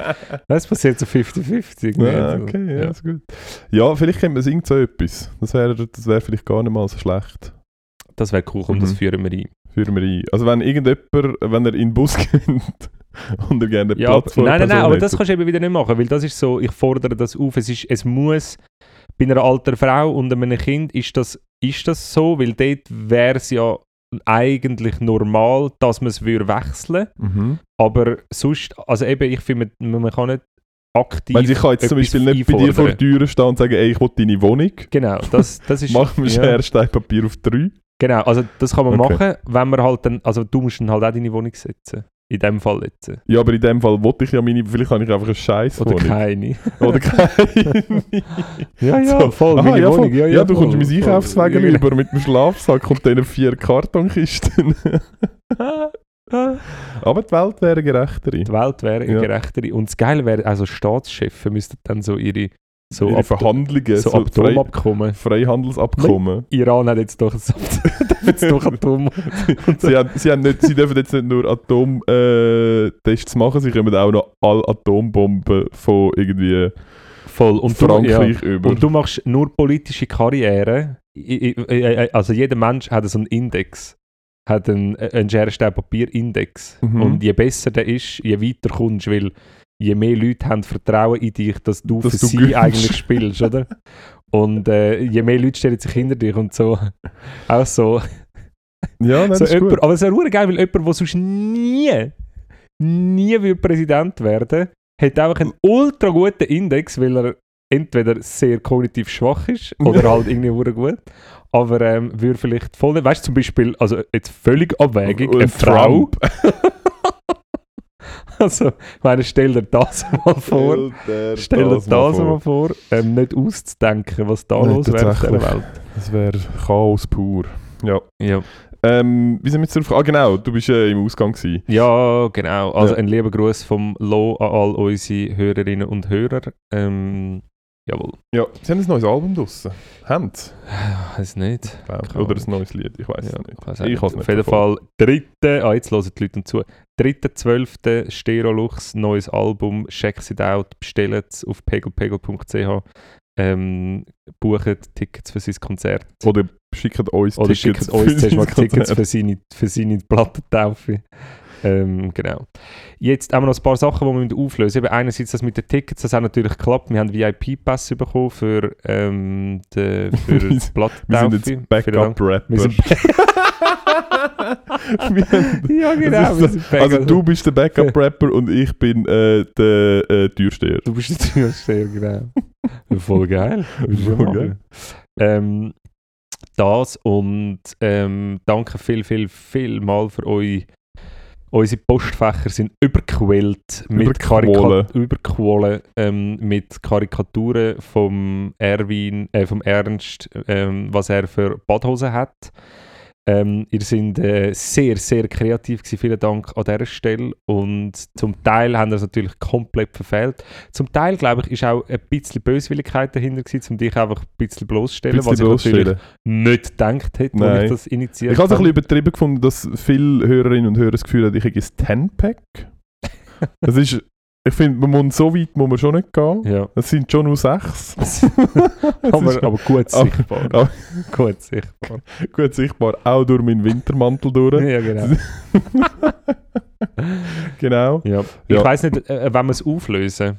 Das passiert so 50-50. Ja, Also, okay, ja, ja. ist gut. Ja, vielleicht kennt man es irgend so etwas. Das wäre das wär vielleicht gar nicht mal so schlecht. Das wäre cool, und das Mhm. führen wir ein. Führen wir ein. Also wenn irgendjemand, wenn er in den Bus geht und er gerne Ja, Platz vor nein, nein, nein, aber das kannst du eben wieder nicht machen, weil das ist so, ich fordere das auf, es, ist, es muss, bei einer alten Frau und einem Kind ist das, ist das so, weil dort wäre es ja eigentlich normal, dass man es würde wechseln Mhm. aber sonst, also eben, ich finde, man, man kann nicht aktiv Weil ich kann jetzt zum Beispiel nicht bei dir vor der. Tür stehen und sagen, ey, ich will deine Wohnung. Genau, das, das ist... Mach mir ja. Stein, Papier auf drei. Genau, also das kann man Okay. machen, wenn man halt dann, also du musst dann halt auch deine Wohnung setzen. In dem Fall jetzt. Ja, aber in dem Fall wollte ich ja meine, vielleicht habe ich einfach eine scheiß Oder Wohnung. keine. Oder keine. Ja, ja, So. voll, Aha, meine ja, Wohnung. voll. Ja, Ja, ja, du voll, kommst mein. Einkaufswagen Ja, über mit dem Schlafsack und diesen vier Kartonkisten. aber die Welt wäre gerechtere. Die Welt wäre Ja. eine gerechtere. Und das Geile wäre, also Staatschefs müssten dann so ihre so, Ihre Ab- Verhandlungen, so so, Atomabkommen. Freihandelsabkommen. Iran hat jetzt doch, darf jetzt doch Atom. sie, haben, sie, haben nicht, sie dürfen jetzt nicht nur Atomtests machen, sie können auch noch alle Atombomben von irgendwie Voll. Und du, ja. Frankreich über. Und du machst nur politische Karriere. Also jeder Mensch hat so einen Index. Hat einen, einen Scherenstein-Papier-Index. Mhm. Und je besser der ist, je weiter kommst, weil je mehr Leute haben Vertrauen in dich, dass du Dass für du sie gewinnst. eigentlich spielst, oder? Und äh, je mehr Leute stellen sich hinter dich und so. Auch so. ja, nein, so ist jemand, gut. aber es wäre geil, weil jemand, der sonst nie, nie will Präsident werden hat einfach einen ultra guten Index, weil er entweder sehr kognitiv schwach ist oder halt irgendwie gut. Aber ähm, würde vielleicht voll weißt du, zum Beispiel, also jetzt völlig abwägig, Und eine Frau, Trump. also ich meine, stell dir das mal vor, Stell stell dir das, mal vor, ähm, nicht auszudenken, was da los wäre auf dieser tatsächlich. Welt. Das wäre Chaos pur. Ja. Ja. Ähm, wie sind wir jetzt drauf? Ah, genau, du bist äh, im Ausgang gewesen. Ja, genau. Also Ja. ein lieber Gruß vom Lo an all unsere Hörerinnen und Hörer. Ähm, jawohl. Ja, sie haben ein neues Album draussen. Haben sie? Ich weiß nicht. glaub Oder ein neues Lied, ich weiß Ja, es nicht. ich weiss Ich nicht. Auf jeden. Fall, dritte, ah, jetzt hören die Leute zu. Dritte, zwölfte Stereolux, neues Album. Check it out, bestellt es auf pegelpegel.ch. Ähm, bucht Tickets für sein Konzert. Oder schickt uns Oder schickt Tickets uns für für seine, für seine Plattentaufe. Ähm, genau. Jetzt haben wir noch ein paar Sachen, die wir auflösen müssen. Einerseits das mit den Tickets, das hat natürlich geklappt. Wir haben VIP-Pass bekommen für, ähm, die, für die Wir sind jetzt Backup-Rapper. Ja, genau. Das so- also du bist der Backup-Rapper und ich bin äh, der äh, Türsteher. Du bist der Türsteher, genau. Voll geil. Voll Voll geil. Ähm, das und ähm, danke viel, viel, viel mal für euch. Unsere Postfächer sind überquält mit. Karika ähm, mit Karikaturen vom Erwin, äh, vom Ernst, ähm, was er für Badhosen hat. Ähm, ihr seid äh, sehr, sehr kreativ gewesen. Vielen Dank an dieser Stelle. Und zum Teil haben wir es natürlich komplett verfehlt. Zum Teil, glaube ich, ist auch ein bisschen Böswilligkeit dahinter gewesen, um dich einfach ein bisschen bloßzustellen, was ich natürlich nicht gedacht hätte, als Nein. ich das initiiert Ich habe es ein habe. bisschen übertrieben gefunden, dass viele Hörerinnen und Hörer das Gefühl haben, ich habe ein 10-Pack. Das ist, ich finde, man muss so weit muss man schon nicht gehen. Ja, Es sind schon nur sechs. aber, aber gut aber- sichtbar. aber- gut sichtbar. Gut sichtbar, auch durch meinen Wintermantel durch. Ja, genau. Genau. Ja. Ich Ja. weiss nicht, äh, wenn wir es auflösen,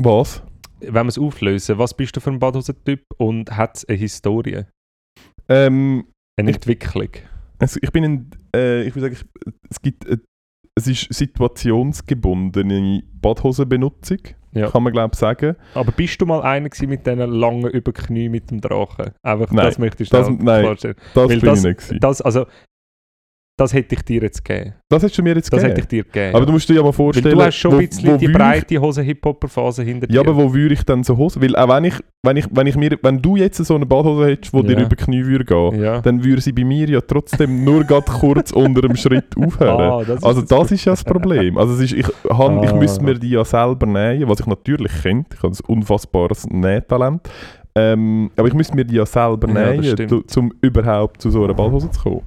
Was? wenn wir es auflösen, was bist du für ein Badhosen-Typ und hat es eine Historie, Ähm, eine Ich- Entwicklung? Also ich bin in, äh, ich würde sagen, es gibt, äh, es ist situationsgebundene Badhosenbenutzung, Ja. kann man glaube ich sagen. Aber bist du mal einer mit diesen langen Überknie mit dem Drachen? Einfach, Nein, das möchte ich das- nein. klarstellen. Das Weil bin das- ich nicht. Das, also, das hätte ich dir jetzt gegeben. Das hast du mir jetzt Das gegeben. hätte ich dir gegeben. Aber ja. du musst dir ja mal Weil vorstellen, du hast schon wo, ein bisschen wo die ich- breite Hose-Hip-Hopper-Phase hinter Ja, dir. aber wo würde ich dann so Hosen? Weil auch wenn ich, wenn ich, wenn ich mir, wenn du jetzt so eine Badhose hättest, die dir Ja. über die Knie würde gehen, ja. dann würde sie bei mir ja trotzdem nur gerade kurz unter dem Schritt aufhören. Ah, das also das das ist ja das Problem. Also ist, ich, han, ich Ah. müsste mir die ja selber nähen, was ich natürlich kennt. Ich habe ein unfassbares Nähtalent. Ähm, aber ich müsste mir die ja selber Ja, das nähen, stimmt. um überhaupt zu so einer Badhose zu kommen.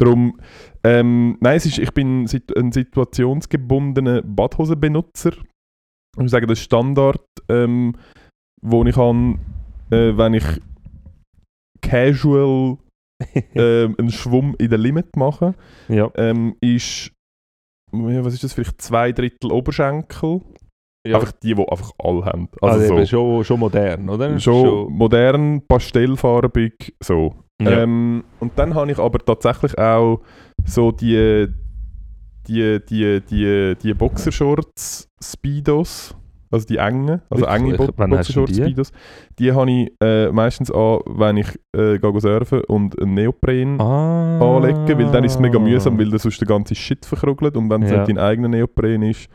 Darum, ähm, nein, es ist, ich bin ein situationsgebundener Badhosenbenutzer. Ich muss sagen, der Standard, ähm, wo ich habe, äh, wenn ich casual ähm, einen Schwumm in der Limit mache, ja. ähm, ist, was ist das, vielleicht zwei Drittel Oberschenkel. ja. Einfach die, die einfach alle haben. Also, Also, so, schon, schon modern, oder? schon modern, pastellfarbig, so. Ja. Ähm, und dann habe ich aber tatsächlich auch so die, die, die, die, die Boxershorts Speedos, also die engen, also enge? Bo Boxershorts die? Speedos, die habe ich äh, meistens an, wenn ich äh, gehe surfen und einen Neopren ah. anlegen, weil dann ist es mega mühsam, weil dann sonst der ganze Shit verkrugelt und wenn es Ja. nicht dein eigener Neopren ist,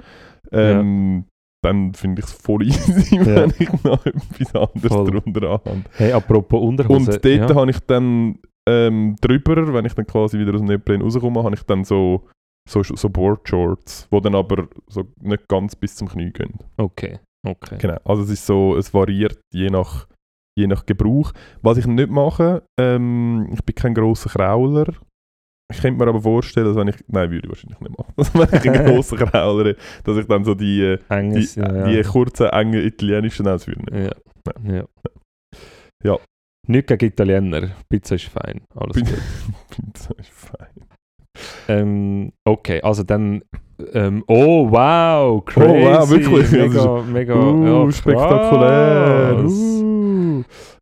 ähm, dann finde ich es voll easy, Ja. wenn ich noch etwas anderes Voll. drunter habe. Hey, apropos Unterhose. Und dort ja. habe ich dann ähm, drüber, wenn ich dann quasi wieder aus dem Neopren rauskomme, habe ich dann so, so, so Boardshorts, die dann aber so nicht ganz bis zum Knie gehen. Okay, okay. Genau. Also es ist so, es variiert je nach, je nach Gebrauch. Was ich nicht mache, ähm, ich bin kein grosser Krauler. Ich könnte mir aber vorstellen, dass wenn ich, nein, würde ich wahrscheinlich nicht machen, dass wenn ich ein grosser Krauler bin, dass ich dann so die, äh, die, Enges, ja, die ja. kurzen, engen italienischen Netze würde nehmen. Ja. ja. Ja. Nicht gegen Italiener. Pizza ist fein. Alles Pizza- gut. Das ist fein. Ähm, okay, also dann. Ähm, oh, wow! Crazy! Oh, wow, wirklich? Mega, mega. Uh, ja, spektakulär. krass.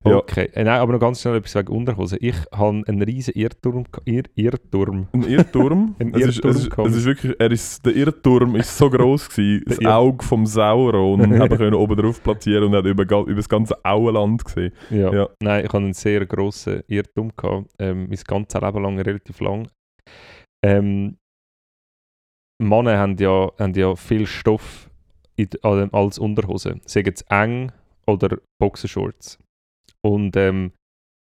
Uh. Ja. Okay, äh, nein, aber noch ganz schnell etwas wegen Unterhose. Ich habe einen riesen Irrturm. Ir Irrturm. Ein Irrturm. Ein es, ist, Irrturm es, ist, es ist wirklich, er ist, der Irrturm ist so groß gewesen, das Auge vom Sauron haben wir oben drauf platzieren und hat über, über das ganze Auenland gesehen. Ja. Ja. Nein, ich hatte einen sehr grossen Irrtum. Gehabt, ähm, mein ganzes Leben lang, relativ lang. Ähm, Männer haben ja, haben ja viel Stoff in, als Unterhose. Sagen es eng oder Boxershorts. Und ähm,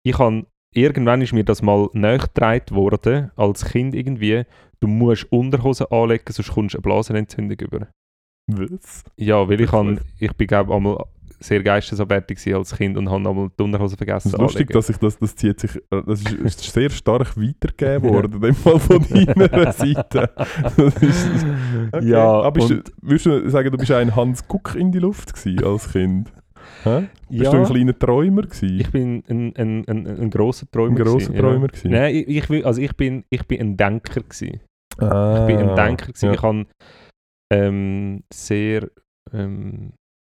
ich habe irgendwann ist mir das mal nachgetragen worden, als Kind irgendwie, du musst Unterhose anlegen, sonst kommst du eine Blasenentzündung über. Was? Ja, weil ich, han, ich bin glaube einmal sehr geistesabwärtig als Kind und habe einmal die Unterhose Es vergessen ist lustig, anlegen. dass ich das, das zieht sich, äh, das ist, ist sehr stark weitergegeben worden, dem Fall von deiner Seite. Das ist, okay. Ja, Aber und- würdest du sagen, du bist ein Hans Guck in die Luft gewesen als Kind? Hä? Bist ja, du ein kleiner Träumer gewesen? ich bin ein, ein, ein, ein grosser Träumer. ein grosser gewesen, Träumer Ja. Nein, ich, ich, will- also ich, bin, ich bin ein Denker. Gewesen. Ah, Ich bin ein Denker. Gewesen. ja. Ich habe ähm, sehr ähm,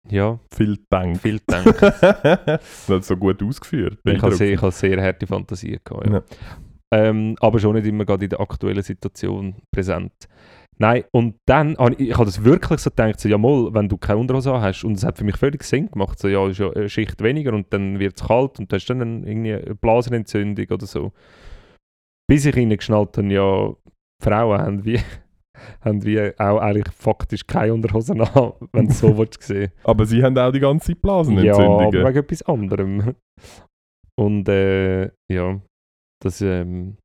ja, Viel Denk. viel gedacht. das hat so gut ausgeführt. ich habe sehr, ich habe sehr harte Fantasie gehabt. Ja. Ähm, aber schon nicht immer gerade in der aktuellen Situation präsent. Nein, und dann, habe ich, ich habe das wirklich so gedacht, so, ja mal, wenn du keine Unterhose hast, und es hat für mich völlig Sinn gemacht, so, ja, ist ja eine Schicht weniger und dann wird es kalt und du hast dann eine, irgendwie eine Blasenentzündung oder so. Bis ich ihnen geschnallt habe, ja, Frauen haben wie, haben wie auch eigentlich faktisch keine Unterhosen an, wenn du es so willst sehen. Aber sie haben auch die ganze Zeit Ja, Blasenentzündungen. aber wegen etwas anderem. Und äh, ja, das ähm,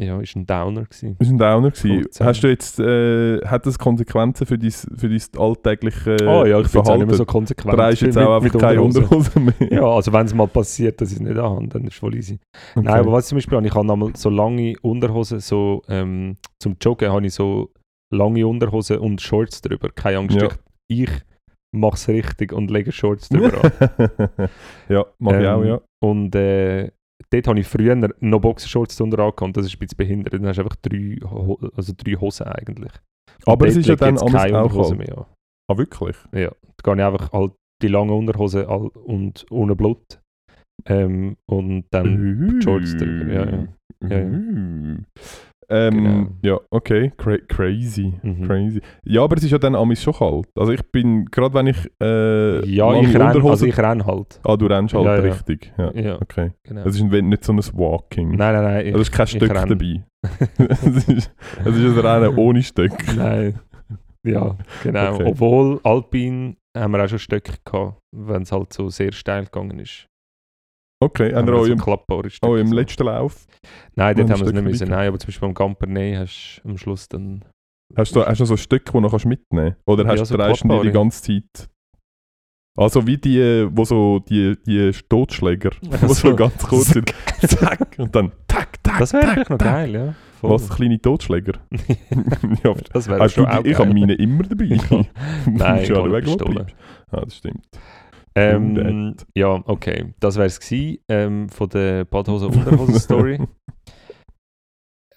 ja, ist ein Downer gewesen. War ein Downer. gewesen. Hast du jetzt, äh, hat das Konsequenzen für dein, für dein alltägliche oh ja, ich bin auch nicht mehr so konsequent. trägst jetzt mit- auch einfach keine Unterhosen. Unterhose mehr. Ja, also wenn es mal passiert, dass ich es nicht anhabe, dann ist es voll easy. Okay. Nein, aber was ich zum Beispiel habe, ich habe einmal so lange Unterhosen, so ähm, zum Joggen habe ich so lange Unterhosen und Shorts drüber. Keine Angst, Ja. ich, ich mache es richtig und lege Shorts drüber an. ja, mach ich Ähm, auch, ja. Und äh, dort habe ich früher noch Boxershorts drunter angehabt das ist ein bisschen behindert. Dann hast du einfach drei, also drei Hosen eigentlich. Aber es ist ja dann jetzt keine Unterhose kalt. mehr an. Ah, wirklich? Ja, da gehe ich einfach halt die lange Unterhose all- und ohne Blut. Ähm, und dann Uh. Shorts drüber, ja, ja. Ja, ja. Ähm, Genau. Ja, okay, Cra crazy. Mhm. Crazy. Ja, aber es ist ja dann amigs schon kalt. Also ich bin, gerade wenn ich äh, Ja, ich renn, also ich renn halt. Ah, du rennst halt Ja, ja. richtig. Ja. Ja, Okay. genau. Es ist nicht so ein Walking. Nein, nein, nein. Ich, also es ist kein ich Stück renn. dabei. es, ist, es ist ein Rennen ohne Stück. Nein. Ja, genau. Okay. Obwohl Alpin haben wir auch schon Stöcke gehabt, wenn es halt so sehr steil gegangen ist. Okay, Haben wir auch im, klappbare Stöcke auch im letzten Lauf. Nein, dort noch haben wir es nicht müssen. Nein, aber zum Beispiel am Campernet hast du am Schluss dann... Hast du, hast du so ein Stück, das du noch mitnehmen kannst? Oder Ja, hast so du die klappbare. ganze Zeit? Also wie die, wo so die, die Totschläger, wo Also- so ganz kurz sind. Zack, und dann tack, tack, Das wäre vielleicht noch tack. geil, ja. Voll. Was, kleine Totschläger? ja, das wäre schon auch die, ich habe meine immer dabei. Ja. Nein, ich habe wo Pistole. bleibst. Ah, das stimmt. Ähm, ja, okay. Das wäre es ähm, von der Badhose Unterhose Story.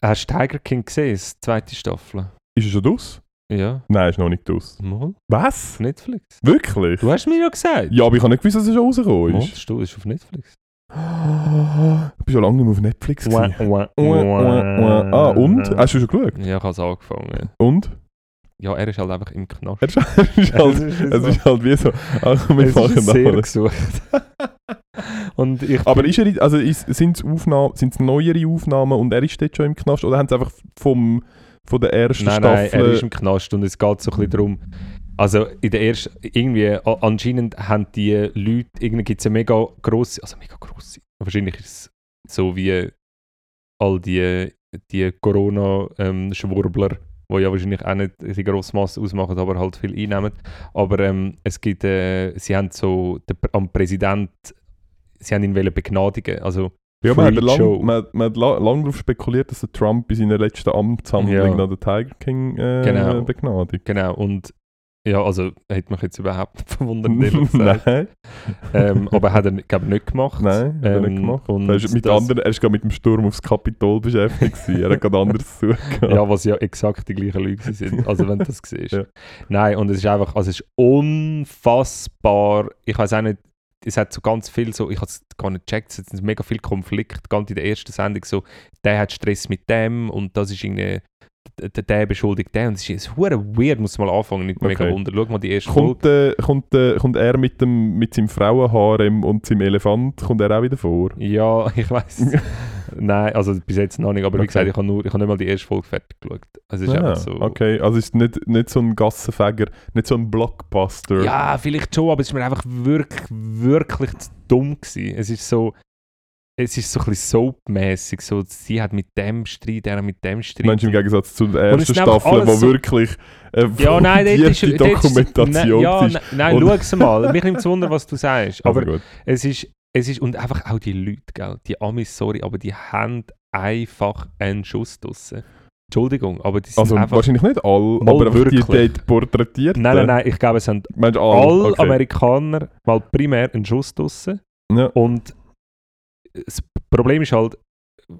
Hast du Tiger King gesehen, die zweite Staffel? Ist es schon aus? Ja, Nein, ist noch nicht aus. mal. Was? Auf Netflix. Wirklich? Du hast mir ja gesagt. Ja, aber ich habe nicht gewusst, dass es schon rausgekommen Mal, ist. das ist auf Netflix. Ich bin schon lange nicht mehr auf Netflix. Wah, wah, wah. Ah, und? Hast du schon geschaut? Ja, ich habe es angefangen. Und? Ja, er ist halt einfach im Knast. Er ist, er ist halt, es ist halt wie so. Also wir es machen ist sehr alles. gesucht. Und ich Aber ist er, also ist, sind es Aufnahmen, sind es neuere Aufnahmen und er ist dort schon im Knast oder haben sie einfach vom, von der ersten nein, nein, Staffel... er ist im Knast und es geht so ein bisschen darum, also in der ersten, irgendwie, anscheinend haben die Leute, irgendwie gibt es eine mega grosse, also mega grosse, wahrscheinlich ist es so wie all die, die Corona-Schwurbler, die ja wahrscheinlich auch nicht die grosse Masse ausmachen, aber halt viel einnehmen. Aber ähm, es gibt, äh, sie haben so, der, am Präsident, sie haben ihn begnadigen, also ja, man hat, lang, man, man hat la- lange darauf spekuliert, dass der Trump bei seiner letzten Amtshandlung Ja. noch den Tiger King äh, Genau. begnadigt. genau, und ja, also hätte mich jetzt überhaupt nicht verwundert, ehrlich gesagt. Nein, ähm, aber hat er, glaube ich, nicht gemacht. nein, hat er Ähm, nicht gemacht. und Er ist, mit anderen, er ist gerade mit dem Sturm aufs Kapitol beschäftigt gewesen. Er hat gerade anderes zu tun gehabt. Ja, was ja exakt die gleichen Leute sind, also wenn du das siehst. Ja. Nein, und es ist einfach, also es ist unfassbar, ich weiß auch nicht, es hat so ganz viel so, ich habe es gar nicht gecheckt, es sind mega viel Konflikt, ganz in der ersten Sendung so, der hat Stress mit dem und das ist irgendwie, der, beschuldigt den und es ist hure weird, muss mal anfangen, nicht mega Okay. wunder. Schau mal die erste Folge. Kommt, äh, kommt, äh, kommt er mit, dem, mit seinem Frauenharem und seinem Elefant, kommt er auch wieder vor? Ja, ich weiß. Nein, also bis jetzt noch nicht, aber wie Okay. gesagt, ich habe nur, ich habe nicht mal die erste Folge fertig geschaut. Also es ist Ah, einfach so. Okay, also ist nicht, nicht so ein Gassenfäger, nicht so ein Blockbuster. Ja, vielleicht schon, aber es ist mir einfach wirklich, wirklich zu dumm gewesen. Es ist so, es ist so ein bisschen soapmäßig. So, sie hat mit dem Streit, er hat mit dem Streit. Meinst du im Gegensatz zu der ersten sind Staffel, wo so- wirklich äh, ja, nein, dort ist, Dokumentation nein, ja, ist? nein, nein, Und- schau es mal. Mich nimmt es Wunder, was du sagst. Also Aber gut. es ist, es ist, und einfach auch die Leute, gell, die Amis, sorry, aber die haben einfach einen Schuss draussen. Entschuldigung, aber die sind Also einfach... wahrscheinlich nicht alle, aber einfach die wirklich. dort porträtiert. Nein, nein, nein, ich glaube, es haben Meinst alle alle? Okay. Amerikaner mal primär einen Schuss draussen. Ja. Und das Problem ist halt,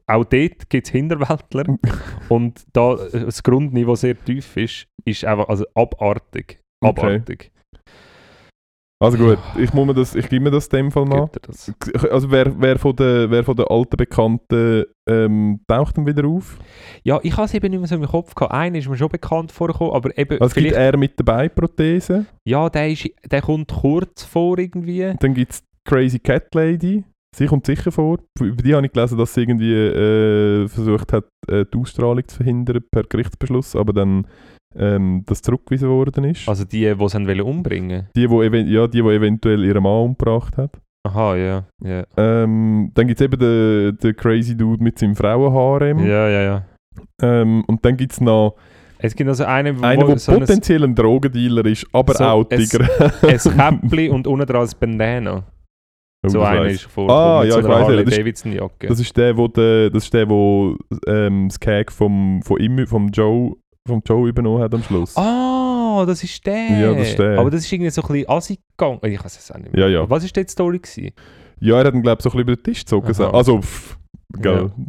auch dort gibt es Hinterwäldler und da äh, das Grundniveau sehr tief ist, ist einfach also abartig. Okay. Abartig. Also gut, ich, muss mir das, ich gebe mir das in dem Fall mal. Also wer, wer, von den, wer von den alten Bekannten ähm, taucht dann wieder auf? Ja, ich habe es eben nicht mehr so im Kopf gehabt. Einer ist mir schon bekannt vorgekommen, aber eben Also es gibt er mit der Beinprothese, ja, der, ist, der kommt kurz vor irgendwie. dann gibt es Crazy Cat Lady, sie kommt sicher vor. Über die habe ich gelesen, dass sie irgendwie äh, versucht hat, äh, die Ausstrahlung zu verhindern per Gerichtsbeschluss, aber dann ähm, das zurückgewiesen worden ist. Also die, die sie wollen umbringen die, wo even ja, die, wo eventuell ihren Mann umgebracht hat. Aha, ja. Ja, Ähm, dann gibt es eben den, den Crazy Dude mit seinem Frauenharem. ja, ja. ja. Ähm, und dann gibt es noch Es gibt also einen, wo, einen, der so ein, potenziell ein Drogendealer ist, aber So auch ein- Tiger. ein Käppli und unten dran ein Bandana. So einer ist vorgekommen Ah, ja, so ich Harley das ist- Davidson Jacke. Das ist der, wo der, das ist der, wo ähm, das Cag vom, von ihm, vom Joe, vom Joe übernommen hat am Schluss. Ah, das ist der. Ja, das ist der. Aber das ist irgendwie so ein bisschen assi gegangen. Ich weiß es auch nicht mehr. Ja, ja. Was war die Story? Gewesen? Ja, er hat ihn, glaube ich, so ein bisschen über den Tisch gezogen. Also, pff, gell, Ja.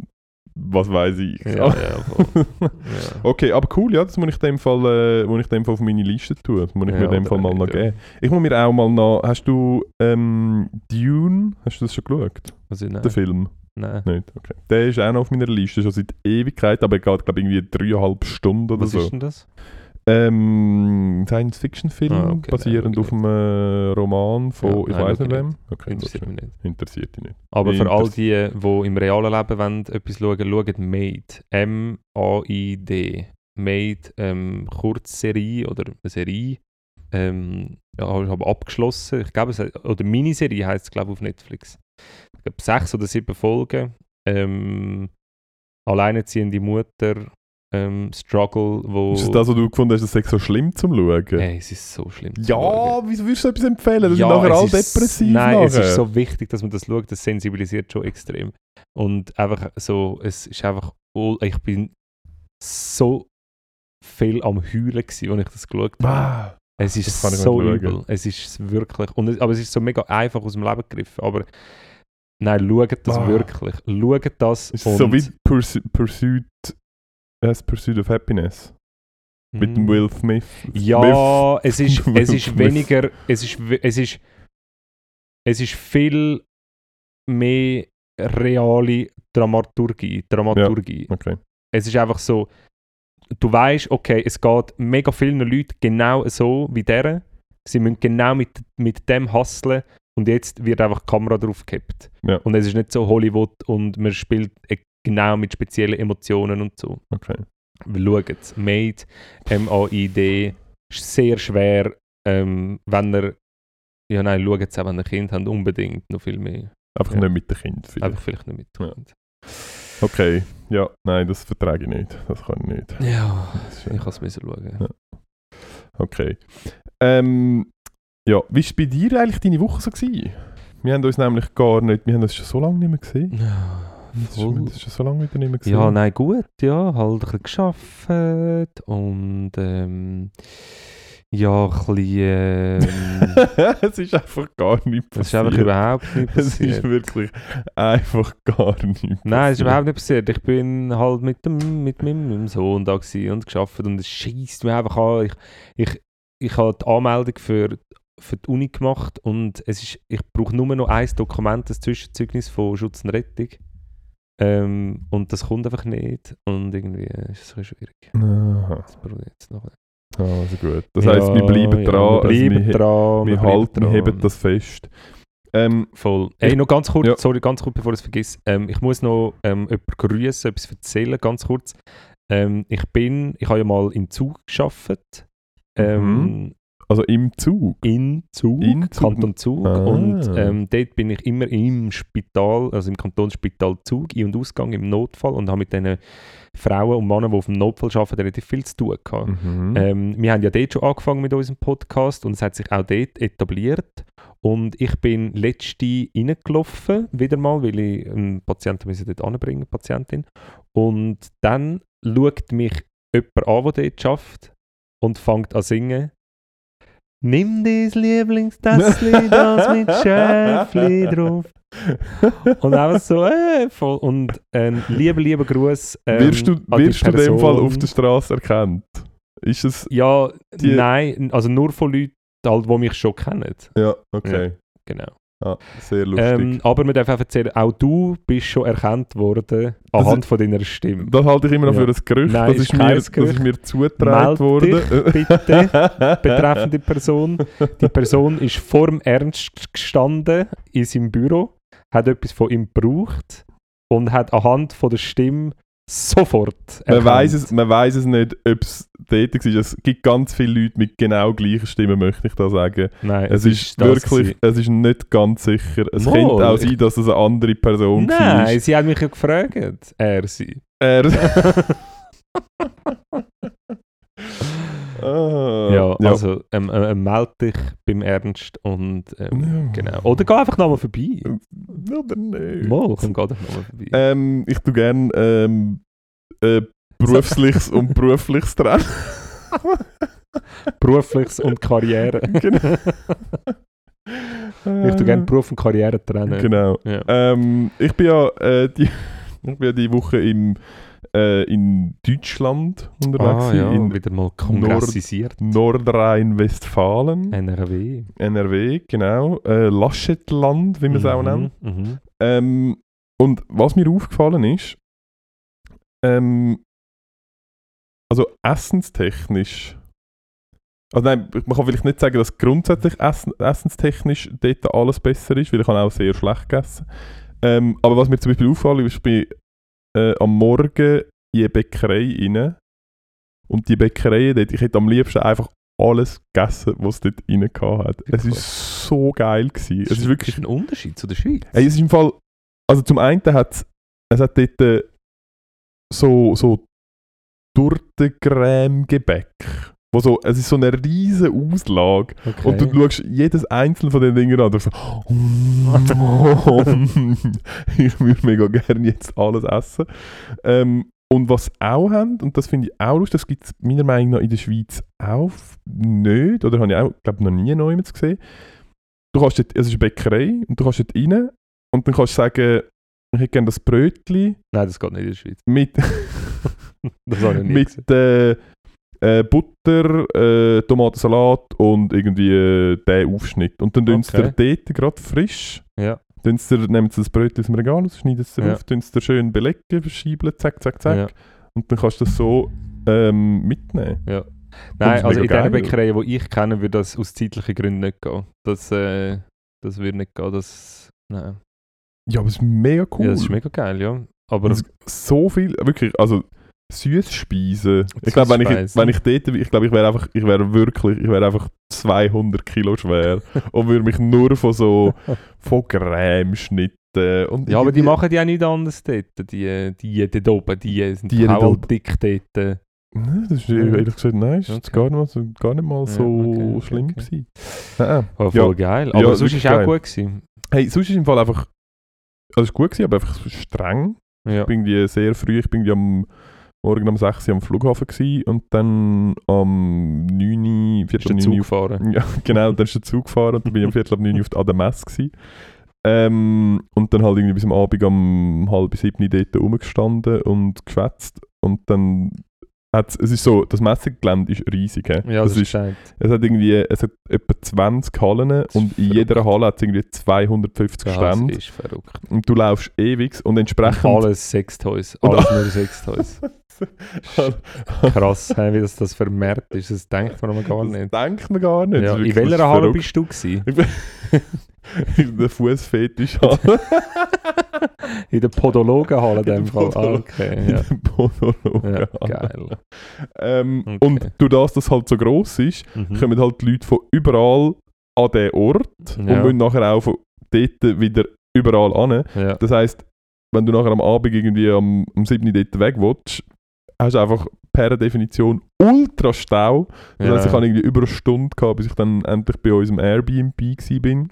Was weiß ich. Ja, ja, ja. Okay, aber cool, ja, das muss ich dem Fall, äh, muss ich dem Fall auf meine Liste tun. Das muss ich mir dem Fall mal noch geben. Ich muss mir auch mal noch, hast du ähm, Dune, hast du das schon geschaut, Also, nein. den Film? Nein. Nicht? Okay. Der ist auch noch auf meiner Liste, schon seit Ewigkeit, aber er geht, glaube ich, irgendwie dreieinhalb Stunden oder Was so. ist denn das? Ähm, Science-Fiction-Film, Ah, okay, basierend nein, auf einem äh, Roman von, Ja, ich weiß nicht wem. Okay, Interessiert mich nicht. Interessiert dich nicht. Aber für all die, die im realen Leben wollen, etwas schauen, schaut Made. M-A-I-D. Made, ähm, Kurzserie oder eine Serie. Ähm, ja, ich habe abgeschlossen. Ich glaube, es, oder Miniserie heisst es, glaube ich, auf Netflix. Ich glaube, sechs oder sieben Folgen. Ähm, alleinerziehende Mutter. Ähm, Struggle, wo... Ist das das, was du gefunden hast, es sei so schlimm zum Schauen? Hey, es ist so schlimm. zu ja, schauen. wieso würdest du etwas empfehlen? Das Ja, sind nachher alle depressiv Nein, nachher. es ist so wichtig, dass man das schaut. Das sensibilisiert schon extrem. Und einfach so, es ist einfach, ich bin so viel am Heulen gewesen, als ich das geschaut habe. Ah, Es ist so übel. Es ist wirklich, und es, aber es ist so mega einfach aus dem Leben gegriffen. Aber nein, schaut das Ah. wirklich. Schaut das. ist und, so wie Pursu Pursuit, äh, Pursuit of Happiness mit dem Mm. Will Smith. Ja, es ist, es ist Smith. weniger, es ist, es ist, es ist viel mehr reale Dramaturgie. Dramaturgie. Okay. Es ist einfach so, du weißt, okay, es geht mega vielen Leuten genau so wie der. Sie müssen genau mit, mit dem hustlen und jetzt wird einfach die Kamera drauf gehabt. Ja. Und es ist nicht so Hollywood und man spielt äh, genau mit speziellen Emotionen und so. okay. Schaut es. Made, M-A-I-D, sehr schwer, ähm, wenn ihr, ja nein, schaut es auch, wenn ihr Kind habt, unbedingt noch viel mehr. Einfach Ja. nicht mit dem Kind. Vielleicht. Einfach vielleicht nicht mit Ja. Kind. Okay. Ja, nein, das vertrage ich nicht. Das kann ich nicht. Ja, ich kann es müssen schauen. Ja. Okay. Ähm, ja, wie war bei dir eigentlich deine Woche so? Gewesen? Wir haben uns nämlich gar nicht, wir haben uns schon so lange nicht mehr gesehen. Ja, Das ist, voll. uns schon so lange wieder nicht mehr gesehen. Ja, nein, gut, ja, halt ein bisschen geschafft und ähm, ja, ein bisschen, ähm, es ist einfach gar nicht es ist passiert. einfach überhaupt nicht Es ist passiert. wirklich einfach gar nicht passiert. Nein, es ist überhaupt nicht passiert. Ich bin halt mit, dem, mit meinem, Sohn da und geschafft und es schießt mir einfach an. Ich, ich, ich habe die Anmeldung für, für die Uni gemacht und es ist, ich brauche nur noch ein Dokument, das Zwischenzeugnis von Schutz und Rettung. Ähm, und das kommt einfach nicht und irgendwie ist es ein schwierig. Aha. Das brauche ich jetzt noch. Ah, Also gut. Das heisst, wir bleiben dran. Wir bleiben also dran. wir, wir, halten, wir dran. heben das fest. Ähm, Voll. Ey, noch ganz kurz, Ja. sorry, ganz kurz, bevor ich es vergesse. Ähm, ich muss noch ähm, jemanden grüßen, etwas erzählen, ganz kurz. Ähm, ich bin, ich habe ja mal in Zug gearbeitet. Ähm, also im Zug. In Zug, In Zug. Kanton Zug. Ah. Und ähm, dort bin ich immer im Spital, also im Kantonsspital Zug, Ein- und Ausgang im Notfall und habe mit diesen Frauen und Männern, die auf dem Notfall arbeiten, relativ viel zu tun gehabt. Mhm. Ähm, wir haben ja dort schon angefangen mit unserem Podcast und es hat sich auch dort etabliert. Und ich bin letzte reingelaufen, wieder mal, weil ich einen Patienten müssen dort anbringen, Patientin. Und dann schaut mich jemand an, der dort arbeitet und fängt an singen. Nimm dein Lieblingstässli, das mit Schäfli drauf. Und einfach so, äh, voll. Und ein lieber, lieber Gruß. Ähm, wirst du, wirst du in dem Fall auf der Straße erkannt? Ist es. Ja, nein, also nur von Leuten, halt, die mich schon kennen. Ja, okay. Genau. Ah, sehr lustig. Ähm, aber man darf auch erzählen, auch du bist schon erkannt worden anhand von deiner Stimme. das halte ich immer noch Ja. für ein Gerücht. Nein, das, ist ist mir, kein das ist Gerücht. mir zugetragen worden. dich bitte betreffende Person. Die Person ist vor dem Ernst gestanden in seinem Büro, hat etwas von ihm gebraucht und hat anhand von der Stimme sofort man, erkannt. weiß es, man weiß es nicht, ob es dort war. Es gibt ganz viele Leute mit genau gleicher Stimme, möchte ich da sagen. Nein, Es ist das wirklich, es ist nicht ganz sicher. Es Mal, könnte auch sein, dass es eine andere Person Nein, sie hat mich ja gefragt. Er sie. Er. ah, Ja, also ähm, äh, äh, melde dich beim Ernst und ähm, Ja. genau. Oder geh einfach nochmal vorbei. Oder nicht. Mal, komm, geh doch nochmal vorbei. Ähm, ich tue gerne ähm, äh, berufliches und berufliches trennen. Berufliches und Karriere. genau. ich tue gerne Beruf und Karriere trennen. Genau. Ja. Ähm, ich bin ja äh, die, ich bin ja die Woche im, äh, in Deutschland unterwegs, Ah, ja, in wieder mal kongressisiert. Nordrhein-Westfalen, NRW. NRW, genau. Äh, Laschetland, wie man es auch Mhm, nennt. Mhm. Ähm, und was mir aufgefallen ist, ähm, also essenstechnisch, also nein, man kann vielleicht nicht sagen, dass grundsätzlich essen, essenstechnisch dort alles besser ist, weil ich habe auch sehr schlecht gegessen. Ähm, aber was mir zum Beispiel auffällt, ist, bin äh, am Morgen in eine Bäckerei rein und die Bäckerei dort, ich hätte am liebsten einfach alles gegessen, was es dort rein hat. Es war so geil. Gewesen. Es ist wirklich ein Unterschied zu der Schweiz. Hey, es ist im Fall, also zum einen hat es hat dort äh, so, so Tortencreme-Gebäck. Wo so, es ist so eine riesige Auslage. okay. Und du schaust jedes einzelne von den Dingen an und du so, ich würde mega gerne jetzt alles essen. Ähm, und was auch haben, und das finde ich auch lustig, das gibt es meiner Meinung nach in der Schweiz auch nicht, oder habe ich auch, glaube noch nie noch jemand gesehen. Du kannst dort, es ist eine Bäckerei und du kannst dort rein und dann kannst du sagen, ich hätte gerne das Brötchen Nein, das geht nicht in der Schweiz. mit, Das habe ich gesehen. mit äh, äh, Butter, äh, Tomatensalat und irgendwie äh, den Aufschnitt. Und dann sie Okay. dir dort gerade frisch, Ja. dir, nehmen sie das Brötchen aus dem Regal, aus, schneiden es Ja. auf, sie dir schön belegen, verschieben, zack, zack, zack. Ja. Und dann kannst du das so ähm, mitnehmen. Nein, ist also in mega der geil. Bäckerei, die ich kenne, würde das aus zeitlichen Gründen nicht gehen. Das, äh, das würde nicht gehen. Das, nein. Ja, aber es ist mega cool. Ja, das ist mega geil, ja. Aber so viel, wirklich, also Süßspeisen. Ich glaube, wenn ich, wenn ich dort, ich glaube, ich wäre einfach, ich wäre wirklich, ich wäre einfach 200 Kilo schwer und würde mich nur von so, von Cremeschnitten und ja, aber die machen ja nicht anders dort. Die, die dort oben, die sind Die die dort auch dick dort. Nein, das ist Ja. ehrlich gesagt, nein, ist Okay. gar, nicht mal, so- gar nicht mal Ja, so okay, okay, schlimm okay. gewesen. Nein. Oh, voll Ja. geil. Ja, Aber sonst wirklich ist auch geil. gut gewesen. Hey, sonst ist im Fall einfach, also es ist gut gewesen, aber einfach streng. Ja. Ich bin irgendwie sehr früh, ich bin irgendwie am morgen um 6 Uhr am Flughafen gewesen und dann am 9 Uhr, Viertel der um 9 Zug Uhr gefahren. Ja, genau, dann ist der Zug gefahren und dann bin ich um Viertel ab 9 Uhr auf der- Messe gewesen. Ähm, und dann halt irgendwie bis am Abend um halb sieben dort rumgestanden und geschwätzt und dann hat's, es ist so, das Messegelände ist riesig. he? Ja, das, das ist es hat irgendwie, es hat etwa 20 Hallen und in jeder Halle hat es irgendwie 250 Das Stände ist verrückt. und du laufst ewig und Und entsprechend alles Sextoys. Und Alles nur Sextoys. Krass, wie das, das vermehrt ist. Das denkt man gar das nicht. denkt man gar nicht. Ja, Das in das welcher Halle bist du gewesen? In der Fußfetisch Halle. In der Podologenhalle in dem Fall. Ah, Podolo- okay, In ja. der Podologen ja. Geil. Ähm, Okay. Und durch das, dass halt so gross ist, Mhm. kommen halt die Leute von überall an den Ort und Ja. müssen nachher auch von dort wieder überall an. Ja. Das heisst, wenn du nachher am Abend irgendwie am, am 7. Uhr dort weg willst, hast du einfach per Definition ultra Stau. Das heisst, ich ja. hatte irgendwie über eine Stunde, gehabt, bis ich dann endlich bei unserem Airbnb bin.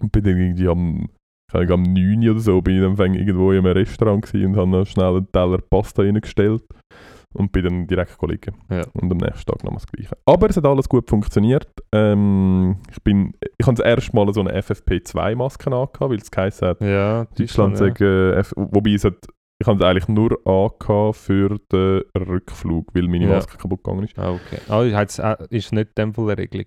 Und bin dann irgendwie am, Ahnung, am 9 Uhr oder so, bin ich dann irgendwo in einem Restaurant und habe noch schnell einen Teller Pasta reingestellt. Und bin dann direkt liegen. Ja. Und am nächsten Tag noch das Gleiche. Aber es hat alles gut funktioniert. Ähm, ich bin, ich habe das erste Mal so eine FFP2-Maske angehabt, weil es geheißen hat, Ja, Deutschland Deutschland, sagen, F wobei es hat, ich habe es eigentlich nur angehabt für den Rückflug, weil meine Ja. Maske kaputt gegangen ist. ja. Ah, okay. Ah, äh, ist nicht dem Fall eine Regelung.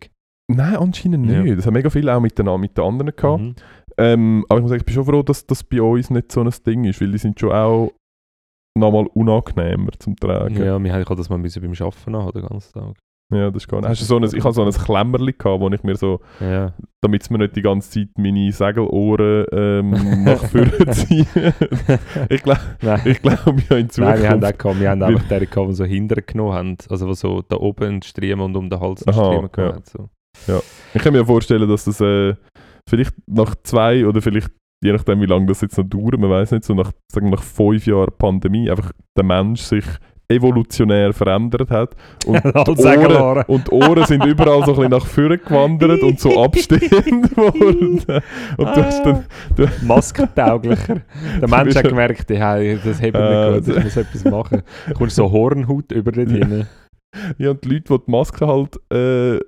Nein, anscheinend Ja. nicht. Das haben mega viele auch mit den, mit den anderen gehabt. Mhm. Ähm, aber ich muss sagen, ich bin schon froh, dass das bei uns nicht so ein Ding ist, weil die sind schon auch nochmal unangenehmer zum Tragen. Ja, wir haben das mal müssen beim Arbeiten haben, den ganzen Tag. Ja, das ist gar nicht. Hast du so ein, ich habe so ein Klemmerli gehabt, wo ich mir so, Ja. damit es mir nicht die ganze Zeit meine Segelohren ähm, nach vorne ziehen. ich glaube, ich glaube ja in Zukunft. Nein, wir haben auch gehabt, wir haben einfach die gehabt, die so hinten genommen haben. Also die so da oben Striemen und um den Hals Aha, Striemen genommen ja. haben. So. Ich kann mir vorstellen, dass das äh, vielleicht nach zwei oder vielleicht, je nachdem wie lange das jetzt noch dauert, man weiß nicht, so nach, sagen wir, nach fünf Jahren Pandemie einfach der Mensch sich evolutionär verändert hat und die Ohren, und die Ohren sind überall so ein bisschen nach vorne gewandert und so abstehend worden. Und du hast dann, Maskentauglicher. Der Mensch hat gemerkt, hey, das hebt Äh, nicht gut, ich muss etwas machen. Du kommst so Hornhaut über dort hin. ja, und die Leute, die die Maske halt äh,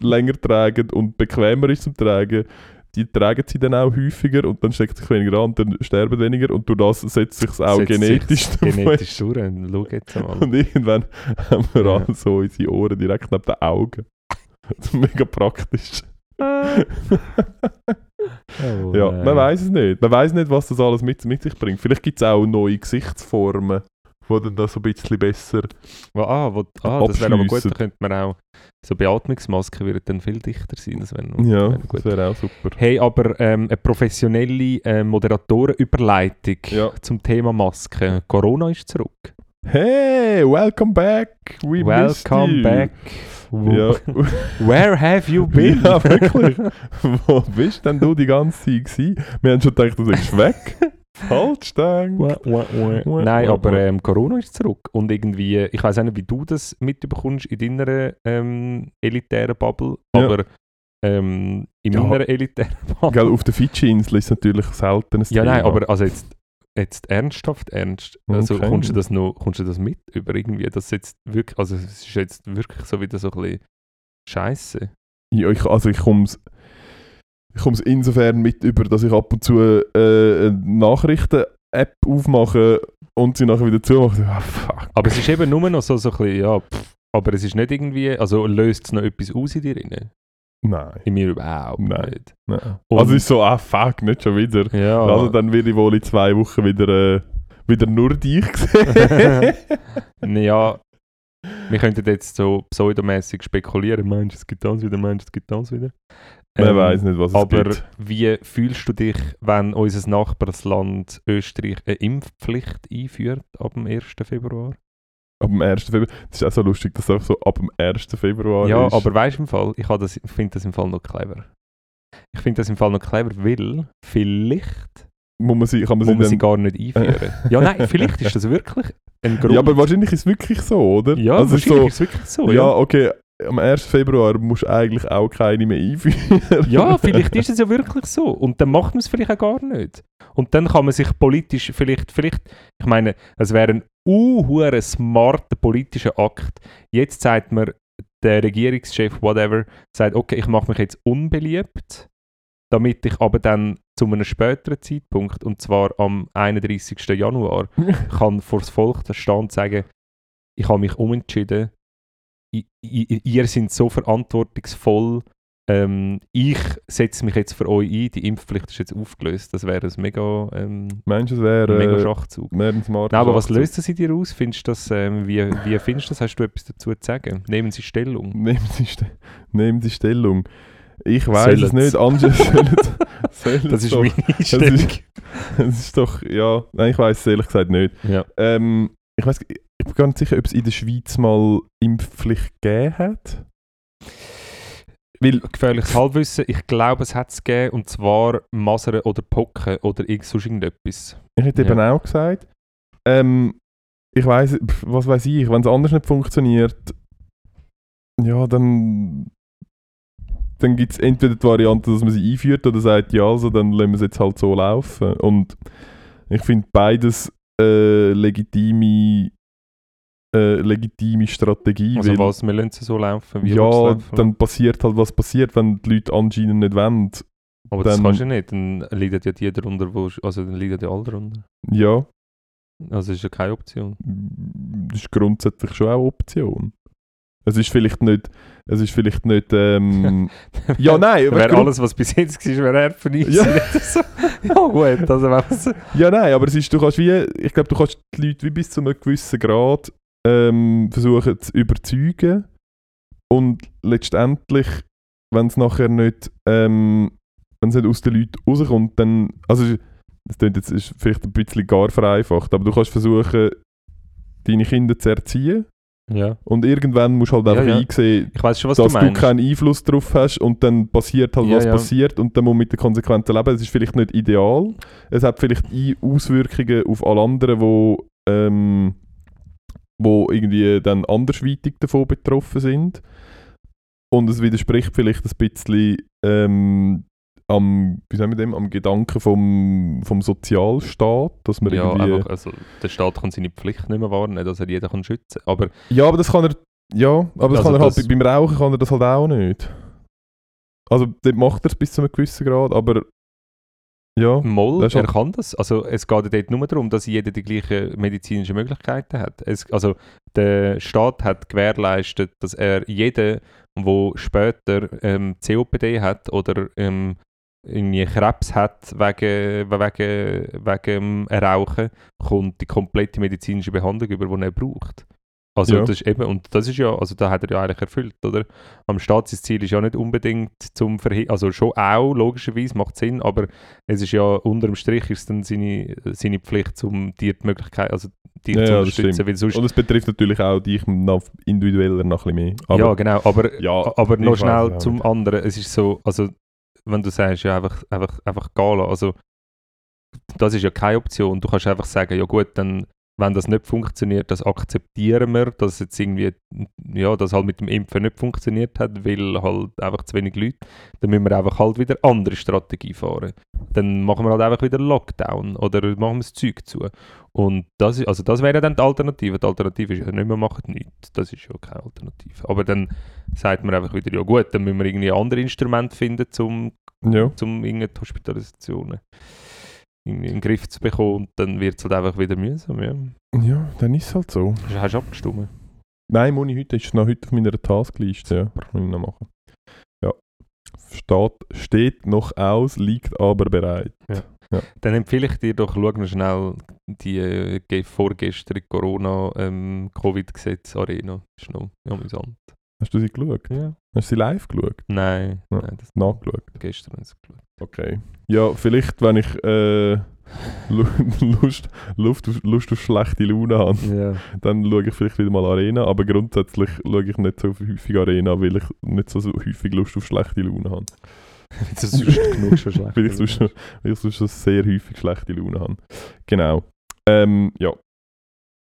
länger tragen und bequemer ist zum Tragen, die tragen sie dann auch häufiger und dann steckt sich weniger an und dann sterben weniger und durch das setzt sich auch Setzt genetisch dann genetisch durch. Schau jetzt mal. Und irgendwann haben wir Ja. alle so unsere Ohren direkt neben den Augen. Das ist mega praktisch. Oh, Ja, man weiß es nicht. Man weiß nicht, was das alles mit, mit sich bringt. Vielleicht gibt es auch neue Gesichtsformen, die dann da so ein bisschen besser. Wo- Ah, wo, ah das wäre aber gut, da könnte man auch so Beatmungsmasken würden dann viel dichter sein. Das wäre Ja, noch das wäre auch super. Hey, aber ähm, eine professionelle äh, Moderatorenüberleitung Ja. zum Thema Masken. Corona ist zurück. Hey, welcome back. We Welcome back. Ja, Where have you been? ja wirklich. Wo bist denn du die ganze Zeit gewesen? Wir haben schon gedacht, du bist weg. Gedacht. Nein, aber ähm, Corona ist zurück. Und irgendwie, ich weiß auch nicht, wie du das mitbekommst in deiner ähm, elitären Bubble, Ja. aber ähm, in Ja. meiner elitären Bubble. Gell, auf der Fidschi-Insel ist es natürlich selten ein Ja, nein, Thema. aber also jetzt, jetzt ernsthaft ernst. Also Okay. kommst du das noch, kommst du das mit über irgendwie, dass jetzt wirklich, also es ist jetzt wirklich so wieder so ein bisschen Scheiße. Ja, ich, also ich komme es ich komm's insofern mit über, dass ich ab und zu äh, eine Nachrichten-App aufmache und sie nachher wieder zumache. Ah, fuck. Aber es ist eben nur noch so, so ein bisschen, ja, pff, aber es ist nicht irgendwie, also löst es noch etwas aus in dir drin? Nein. In mir überhaupt Nein. nicht. nein. Und- Also es ist so, ah fuck, nicht schon wieder. Ja. Also dann werde ich wohl in zwei Wochen wieder, äh, wieder nur dich sehen. ja, wir könnten jetzt so pseudomäßig spekulieren, meinst du, es gibt das wieder, meinst du, es gibt das wieder. Man Ähm, weiß nicht, was es Aber gibt. wie fühlst du dich, wenn unser Nachbarsland Österreich eine Impfpflicht einführt ab dem 1. Februar? Ab dem 1. Februar. Das ist auch so lustig, dass es auch so ab dem 1. Februar ja, ist. aber weißt du im Fall, ich finde das im Fall noch clever. Ich finde das im Fall noch clever, weil vielleicht muss man sie, kann man muss sie man sie gar nicht einführen. ja, nein, vielleicht ist das wirklich ein Grund. Ja, aber wahrscheinlich ist es wirklich so, oder? Ja, also es ist wahrscheinlich so, ist es wirklich so. ja, Ja, okay, am 1. Februar musst du eigentlich auch keine mehr einführen. ja, vielleicht ist es ja wirklich so. Und dann macht man es vielleicht auch gar nicht. Und dann kann man sich politisch vielleicht, vielleicht ich meine, es wäre ein unhuere smarter politischer Akt. Jetzt sagt mir der Regierungschef, whatever, sagt, okay, ich mache mich jetzt unbeliebt, damit ich aber dann zu einem späteren Zeitpunkt, und zwar am 31. Januar, kann vor das Volk stehen und sagen, ich habe mich umentschieden, ihr seid so verantwortungsvoll, ähm, ich setze mich jetzt für euch ein, die Impfpflicht ist jetzt aufgelöst. Das wäre ein mega, ähm, Meinst du, es wäre mega äh, Schachzug. wäre ein Nein, aber was löst das in dir aus? Findest das, ähm, wie, wie findest du das? Hast du etwas dazu zu sagen? Nehmen Sie Stellung. Nehmen Sie, Ste nehmen Sie Stellung. Ich weiß es nicht, sollen sollen Das ist doch. meine Einstellung. ist- Es ist doch, ja, nein, ich weiß es ehrlich gesagt nicht. Ja. Ähm, ich weiß, ich bin gar nicht sicher, ob es in der Schweiz mal Impfpflicht gegeben hat. Weil, Gefährliches Halbwissen, ich glaube, es hat es gegeben, und zwar Masern oder Pocken oder sonst irgendetwas. ich hätte Ja. eben auch gesagt, ähm, ich weiß, was weiß ich, wenn es anders nicht funktioniert, ja, dann, dann gibt es entweder die Variante, dass man sie einführt oder sagt, ja, also dann lassen wir es jetzt halt so laufen. Und ich finde beides äh, legitime, äh, legitime Strategie. Also weil- was, wir lassen es so laufen, wie ja, dann passiert halt, was passiert, wenn die Leute anscheinend nicht wollen. Aber das dann- kannst du nicht, dann leiden ja die darunter, wo, also dann leiden ja alle darunter. Ja, Also ist ja keine Option. das ist grundsätzlich schon auch eine Option. Es ist vielleicht nicht, es ist vielleicht nicht, ähm, ja, nein, Wäre alles, was bis jetzt war, wäre er für uns. Ja. so. ja gut, also so... ja, nein, aber es ist, du kannst wie, ich glaube, du kannst die Leute wie bis zu einem gewissen Grad ähm, versuchen zu überzeugen und letztendlich, wenn es nachher nicht, ähm, wenn es nicht aus den Leuten rauskommt, dann, also das klingt jetzt ist vielleicht ein bisschen gar vereinfacht, aber du kannst versuchen, deine Kinder zu erziehen Ja. und irgendwann musst du halt Ja, einfach ja. einsehen, Ich weiß schon, was dass du du, keinen Einfluss darauf hast und dann passiert halt, Ja, was ja. passiert und dann muss man mit den Konsequenzen leben. Es ist vielleicht nicht ideal. Es hat vielleicht Auswirkungen auf alle anderen, wo, ähm, wo irgendwie dann andersweitig davon betroffen sind. Und es widerspricht vielleicht ein bisschen ähm, am, wie sagen wir dem, am Gedanken vom, vom Sozialstaat, dass man ja, irgendwie... einfach, also der Staat kann seine Pflicht nicht mehr wahrnehmen, dass er jeden kann schützen Aber Ja, aber das kann er. Ja, aber das Also kann er halt das- beim Rauchen kann er das halt auch nicht. Also dort macht er es bis zu einem gewissen Grad, aber ja. Moll, er kann das. Also es geht ja dort nur darum, dass jeder die gleichen medizinischen Möglichkeiten hat. Es, also der Staat hat gewährleistet, dass er jeden, der später ähm, COPD hat oder ähm, irgendwie Krebs hat wegen, wegen, wegen dem Rauchen, kommt die komplette medizinische Behandlung über, die er braucht. Also Ja. das ist eben, und das ist ja, also da hat er ja eigentlich erfüllt, oder? Am Staatsziel ist ja nicht unbedingt zum Verhindern, also schon auch, logischerweise, macht Sinn, aber es ist ja, unterm Strich ist dann seine, seine Pflicht, um dir die Möglichkeit, also dich Ja, zu unterstützen, weil sonst... Und es betrifft natürlich auch dich noch individueller noch ein bisschen mehr. Aber, ja, genau, aber ja, aber noch schnell zum nicht. anderen. Es ist so, also wenn du sagst, ja einfach, einfach, einfach gehen lassen, also das ist ja keine Option. Du kannst einfach sagen, ja gut, dann wenn das nicht funktioniert, das akzeptieren wir, dass jetzt irgendwie, ja, das halt mit dem Impfen nicht funktioniert hat, weil halt einfach zu wenig Leute, dann müssen wir einfach halt wieder andere Strategie fahren. Dann machen wir halt einfach wieder Lockdown oder machen wir das Zeug zu. Und das, ist, also das wäre dann die Alternative. Die Alternative ist ja nicht mehr machen nichts. Das ist ja keine Alternative. Aber dann sagt man einfach wieder, ja gut, dann müssen wir irgendwie andere Instrumente finden, um Ja. zum irgendwie die Hospitalisationen in den Griff zu bekommen und dann wird es halt einfach wieder mühsam. Ja. ja, dann ist es halt so. Hast hast du abgestimmt? Nein, Moni, heute ist noch heute auf meiner Taskliste. Ja, muss ich noch machen. Ja. Steht, steht noch aus, liegt aber bereit. Dann empfehle ich dir doch, schau noch schnell die äh, ge- vorgestrige Corona-Covid-Gesetz-Arena. Das ist noch amüsant. Hast du sie geschaut? Ja. Hast du sie live geschaut? Nein, Ja. nein das Nachgeschaut? gestern haben sie geschaut. Okay. Ja, vielleicht, wenn ich äh, Lu- Lust, Lust, auf, Lust auf schlechte Laune habe, Ja. dann schaue ich vielleicht wieder mal Arena. Aber grundsätzlich schaue ich nicht so häufig Arena, weil ich nicht so, häufig Lust auf schlechte Laune habe. das ist sonst genug schon schlecht. Weil ich sonst, weil ich sonst schon sehr häufig schlechte Laune habe. Genau. Ähm, ja.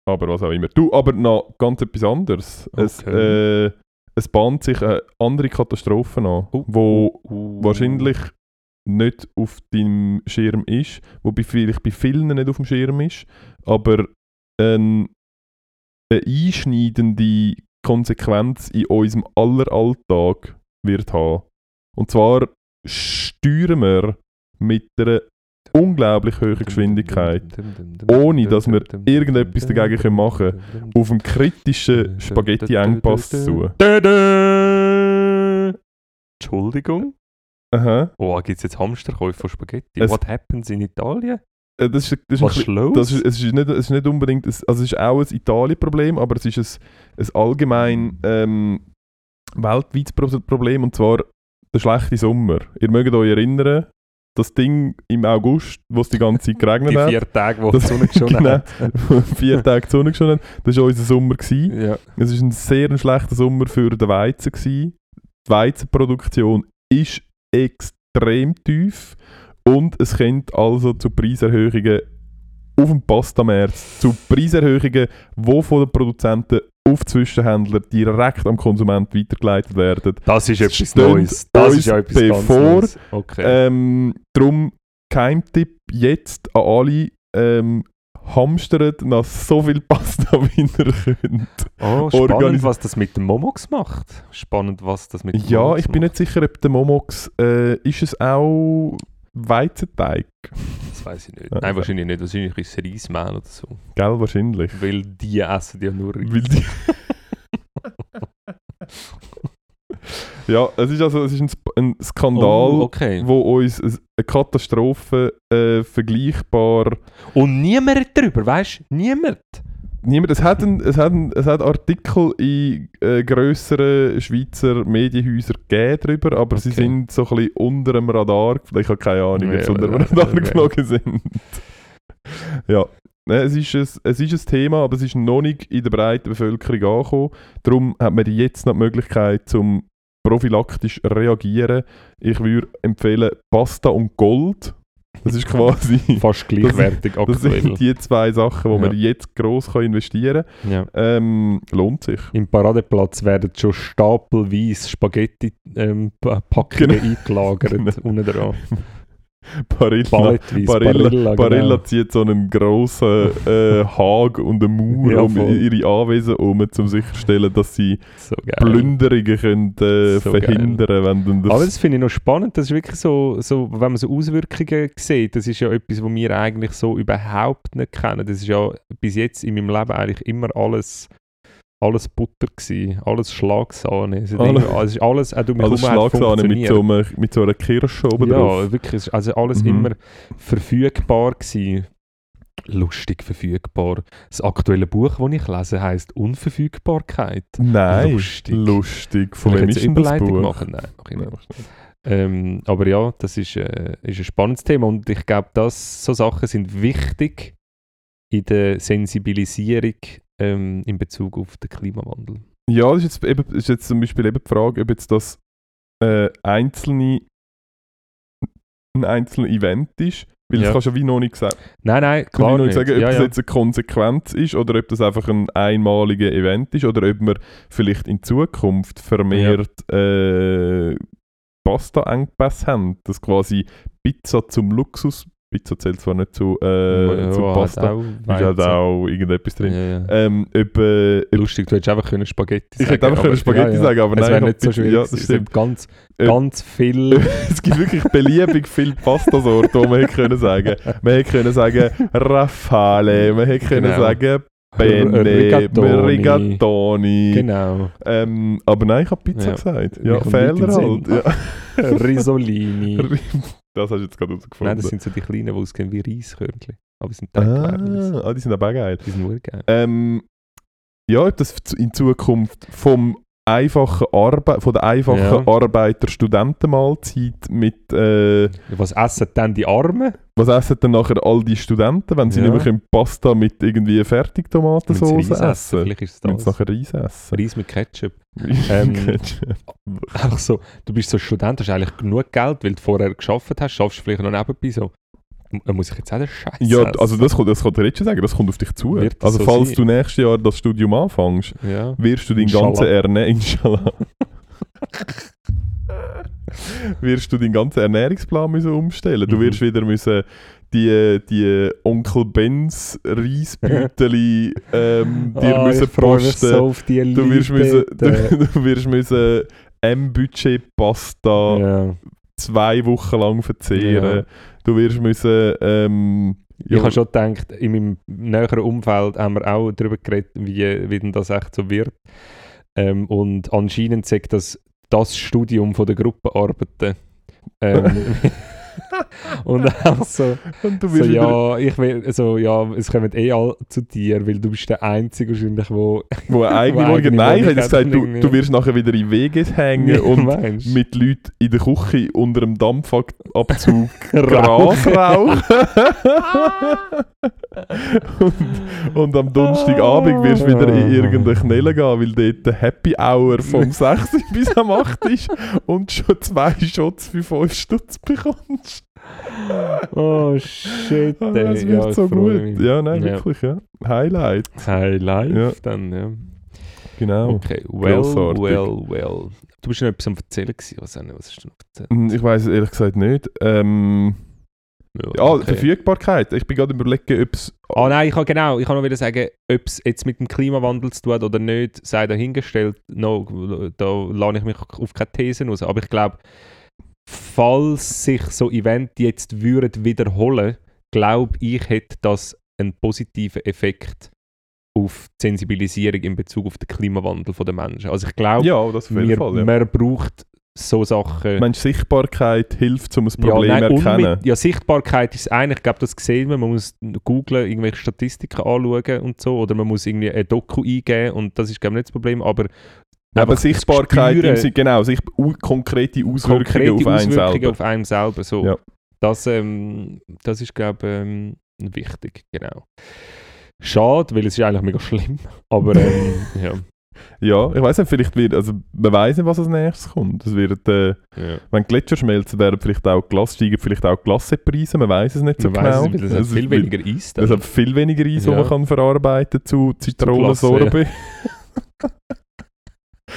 Aber was auch immer. Du, aber noch ganz etwas anderes. Es, Okay. äh, es bahnt sich eine andere Katastrophe an, Oh. wo Uh. wahrscheinlich nicht auf deinem Schirm ist, wobei vielleicht bei vielen nicht auf dem Schirm ist, aber ein, eine einschneidende Konsequenz in unserem aller Alltag wird haben. Und zwar steuern wir mit einer unglaublich hohen Geschwindigkeit ohne dass wir irgendetwas dagegen können machen auf einen kritischen Spaghetti-Engpass zu. Entschuldigung? Aha. Oh, gibt es jetzt Hamsterkäufe von Spaghetti? Es- What happens in Italien? Äh, Das ist, das ist ein Was los? Das ist, es, ist nicht, es ist nicht unbedingt, ein, also es ist auch ein Italien-Problem, aber es ist ein, ein allgemein ähm, weltweites Pro- Problem und zwar der schlechte Sommer. Ihr mögt euch erinnern, das Ding im August, wo es die ganze Zeit geregnet Die hat, vier Tage, wo Das- die Sonne geschonen genau. hat. vier Tage die Sonne geschonen hat, das war unser Sommer. Gewesen. Ja. Es war ein sehr schlechter Sommer für den Weizen. Gewesen. Die Weizenproduktion ist extrem tief und es kommt also zu Preiserhöhungen auf dem Pastamarkt, zu Preiserhöhungen, die von den Produzenten auf Zwischenhändler direkt am Konsument weitergeleitet werden. Das ist etwas Neues. Das ist ja etwas ganz bevor, Neues. Okay. Ähm, darum Keimtipp jetzt an alle, ähm, hamstert nach so viel Pasta, wie ihr könnt. oh, spannend, organis- was das mit dem Momox macht. Spannend, was das mit dem Ja, Momox ich bin nicht sicher, ob der Momox, äh, ist es auch Weizenteig? Weiß ich nicht. Nein, ja. wahrscheinlich nicht. Wahrscheinlich ist es Reismehl oder so. Gell, wahrscheinlich. Weil die essen ja nur Reis. Weil die ja, es ist also es ist ein, ein Skandal, Oh, okay. wo uns eine Katastrophe äh, vergleichbar Und niemand darüber, weißt du? Niemand. Niemand, es hat, ein, es hat, ein, es hat Artikel in äh, grösseren Schweizer Medienhäusern gegeben darüber, aber sie Okay. sind so ein bisschen unter dem Radar, ich habe keine Ahnung, ob sie unter dem Radar geflogen sind. ja, es ist, ein, es ist ein Thema, aber es ist noch nicht in der breiten Bevölkerung angekommen. Darum hat man jetzt noch die Möglichkeit, zum prophylaktisch reagieren. Ich würde empfehlen Pasta und Gold. Das ist quasi... Fast gleichwertig Das aktuell. sind die zwei Sachen, wo Ja. man jetzt gross kann investieren Ja. kann. Ähm, lohnt sich. Im Paradeplatz werden schon stapelweise Spaghetti-Packungen eingelagert. Genau. Unten dran. Barilla. Barilla, genau. Barilla zieht so einen grossen äh, Hag und einen Mauer Ja, um ihre Anwesen um, um sicherzustellen, dass sie So. Plünderungen können, äh, So verhindern dann das Aber das finde ich noch spannend. Das ist wirklich so, so, wenn man so Auswirkungen sieht, das ist ja etwas, was wir eigentlich so überhaupt nicht kennen. Das ist ja bis jetzt in meinem Leben eigentlich immer alles, alles Butter gewesen, alles Schlagsahne. Hat Alle- ist alles, auch du mich Alles Schlagsahne mit so, einem, mit so einer Kirsche oben Ja, drauf. wirklich. es ist Also alles Mhm. immer verfügbar gewesen. Lustig verfügbar. Das aktuelle Buch, das ich lese, heisst Unverfügbarkeit. Nein, Lustig. lustig. Von wem ist das Buch? machen? Nein, mach ich nicht. Ähm, aber ja, das ist, äh, ist ein spannendes Thema und ich glaube, dass so Sachen sind wichtig in der Sensibilisierung ähm, in Bezug auf den Klimawandel. Ja, das ist jetzt, eben, ist jetzt zum Beispiel eben die Frage, ob jetzt das äh, einzelne, ein einzelnes Event ist. Weil Ja. das kannst du ja wie noch nicht sagen. Nein, nein, Kann klar ich noch nicht. sagen, ob ja, das ja. jetzt eine Konsequenz ist oder ob das einfach ein einmaliges Event ist oder ob man vielleicht in Zukunft vermehrt äh, Pasta-Engpässe haben. Dass quasi Pizza zum Luxus, Pizza zählt zwar nicht zu, äh, Ja, zu hat Pasta, auch ist halt auch irgendetwas drin. Ja. Ähm, ob, äh, ob, Lustig, du hättest einfach können Spaghetti ich sagen hätte einfach können Spaghetti sagen, aber Es nein, wäre ich hab nicht so schwierig. Ja, das es gibt ganz, ganz viel. es gibt wirklich beliebig viele Pastasorten, die man hätte können sagen. Man hätte können sagen Rafale, man hätte können Genau. sagen Penne, Rigatoni. Rigatoni. genau. Ähm, aber nein, ich habe Pizza Ja. gesagt. Ja, Fehler halt. Ja. Risolini. Das hast du jetzt gerade Nein, herausgefunden. das sind so die kleinen, die aussehen wie Reiskörnchen. Aber sie sind Teigweiß. ah, ah, die sind aber auch geil. Die sind nur geil. Ähm, ja, ob das in Zukunft vom einfachen Arbe von der einfachen Ja. Arbeiter-Studentenmahlzeit mit äh, Was essen dann die Armen? Was essen dann nachher all die Studenten, wenn sie Ja. nicht mehr können Pasta mit irgendwie Fertigtomatensauce Wenn essen? Vielleicht ist es Wenn sie das. nachher Reis essen. Reis mit Ketchup. Ähm. Einfach so, du bist so Student, hast eigentlich genug Geld, weil du vorher geschafft hast, schaffst du vielleicht noch nebenbei so. M- Muss ich jetzt auch den Scheiß ja, essen? also das, das kann dir jetzt schon sagen, das kommt auf dich zu. Also so falls sein? du nächstes Jahr das Studium anfängst, Ja. wirst du deinen ganzen Erne Inshallah. wirst du deinen ganzen Ernährungsplan müssen umstellen. Du Mhm. wirst wieder müssen die, die Onkel Benz Reisbüteli ähm, dir Ah, müssen posten. so auf die Du wirst, müssen, du, du wirst müssen M-Budget Pasta ja. zwei Wochen lang verzehren. Ja. Du wirst müssen. Ähm, Ich habe schon gedacht, in meinem näheren Umfeld haben wir auch darüber geredet, wie, wie denn das echt so wird. Ähm, und anscheinend sagt das das Studium von der Gruppenarbeiten. Ähm, und auch so, und du so wirst wieder, ja, ich will, also, ja, es kommen eh alle zu dir, weil du bist der Einzige wahrscheinlich, wo... wo eine eigene Wohnung Nein, ich hätte gesagt, du, irgendwie- du wirst nachher wieder in WGs hängen und meinst? mit Leuten in der Küche unter dem Dampfabzug Rauchen. Gras rauchen. und, und am Donnerstagabend wirst du wieder in irgendeine Knelle gehen, weil dort der Happy Hour vom 6 bis am 8 ist und schon zwei Shots für 5 Stutz bekommst. Oh shit, Ah, ey. Das wird ja, so ich freu gut. mich. Ja, nein, Ja. wirklich, ja. Highlight, Highlight Ja. dann, ja. genau. Okay, well, Grossartig. well, well. Du bist noch etwas am Erzählen gewesen, was, was hast du noch erzählt? Hm, Ich weiß es ehrlich gesagt nicht. Ähm, ja, okay. Verfügbarkeit. Ich bin gerade überlegen, ob es. Ah nein, ich kann genau, ich kann noch wieder sagen, ob es jetzt mit dem Klimawandel zu tun hat oder nicht, sei dahingestellt. No, da lade ich mich auf keine Thesen raus. Aber ich glaube, falls sich so Events jetzt würden wiederholen, glaube ich, hätte das einen positiven Effekt auf die Sensibilisierung in Bezug auf den Klimawandel der Menschen. Also ich glaube, Ja, wir- Fall. Ja. man braucht so Sachen. Meinst du, Sichtbarkeit hilft, um ein Problem ja, nein, erkennen? ja, Sichtbarkeit ist eine, ich glaube, das sehen wir. Man muss googlen, irgendwelche Statistiken anschauen und so. Oder man muss irgendwie ein Doku eingeben und das ist, glaube ich, nicht das Problem. Aber Aber Sichtbarkeit, spüren, genau, sich, konkrete Auswirkungen konkrete auf Auswirkungen selber. auf einen selber. So. Ja. Das, ähm, das ist, glaube ich, ähm, wichtig. Genau. Schade, weil es ist eigentlich mega schlimm. Aber ähm, ja. Ja, ich weiß nicht, vielleicht wird, also man weiß nicht, was als nächstes kommt. Es wird, äh, ja. wenn Gletscher schmelzen, werden vielleicht auch Glas, steigen vielleicht auch Glassepreise, man weiß es nicht so Man weiss genau. es, weil es hat Es viel weniger Eis. Es dann. hat viel weniger Eis, Ja. man kann verarbeiten zu Zitronensorbe.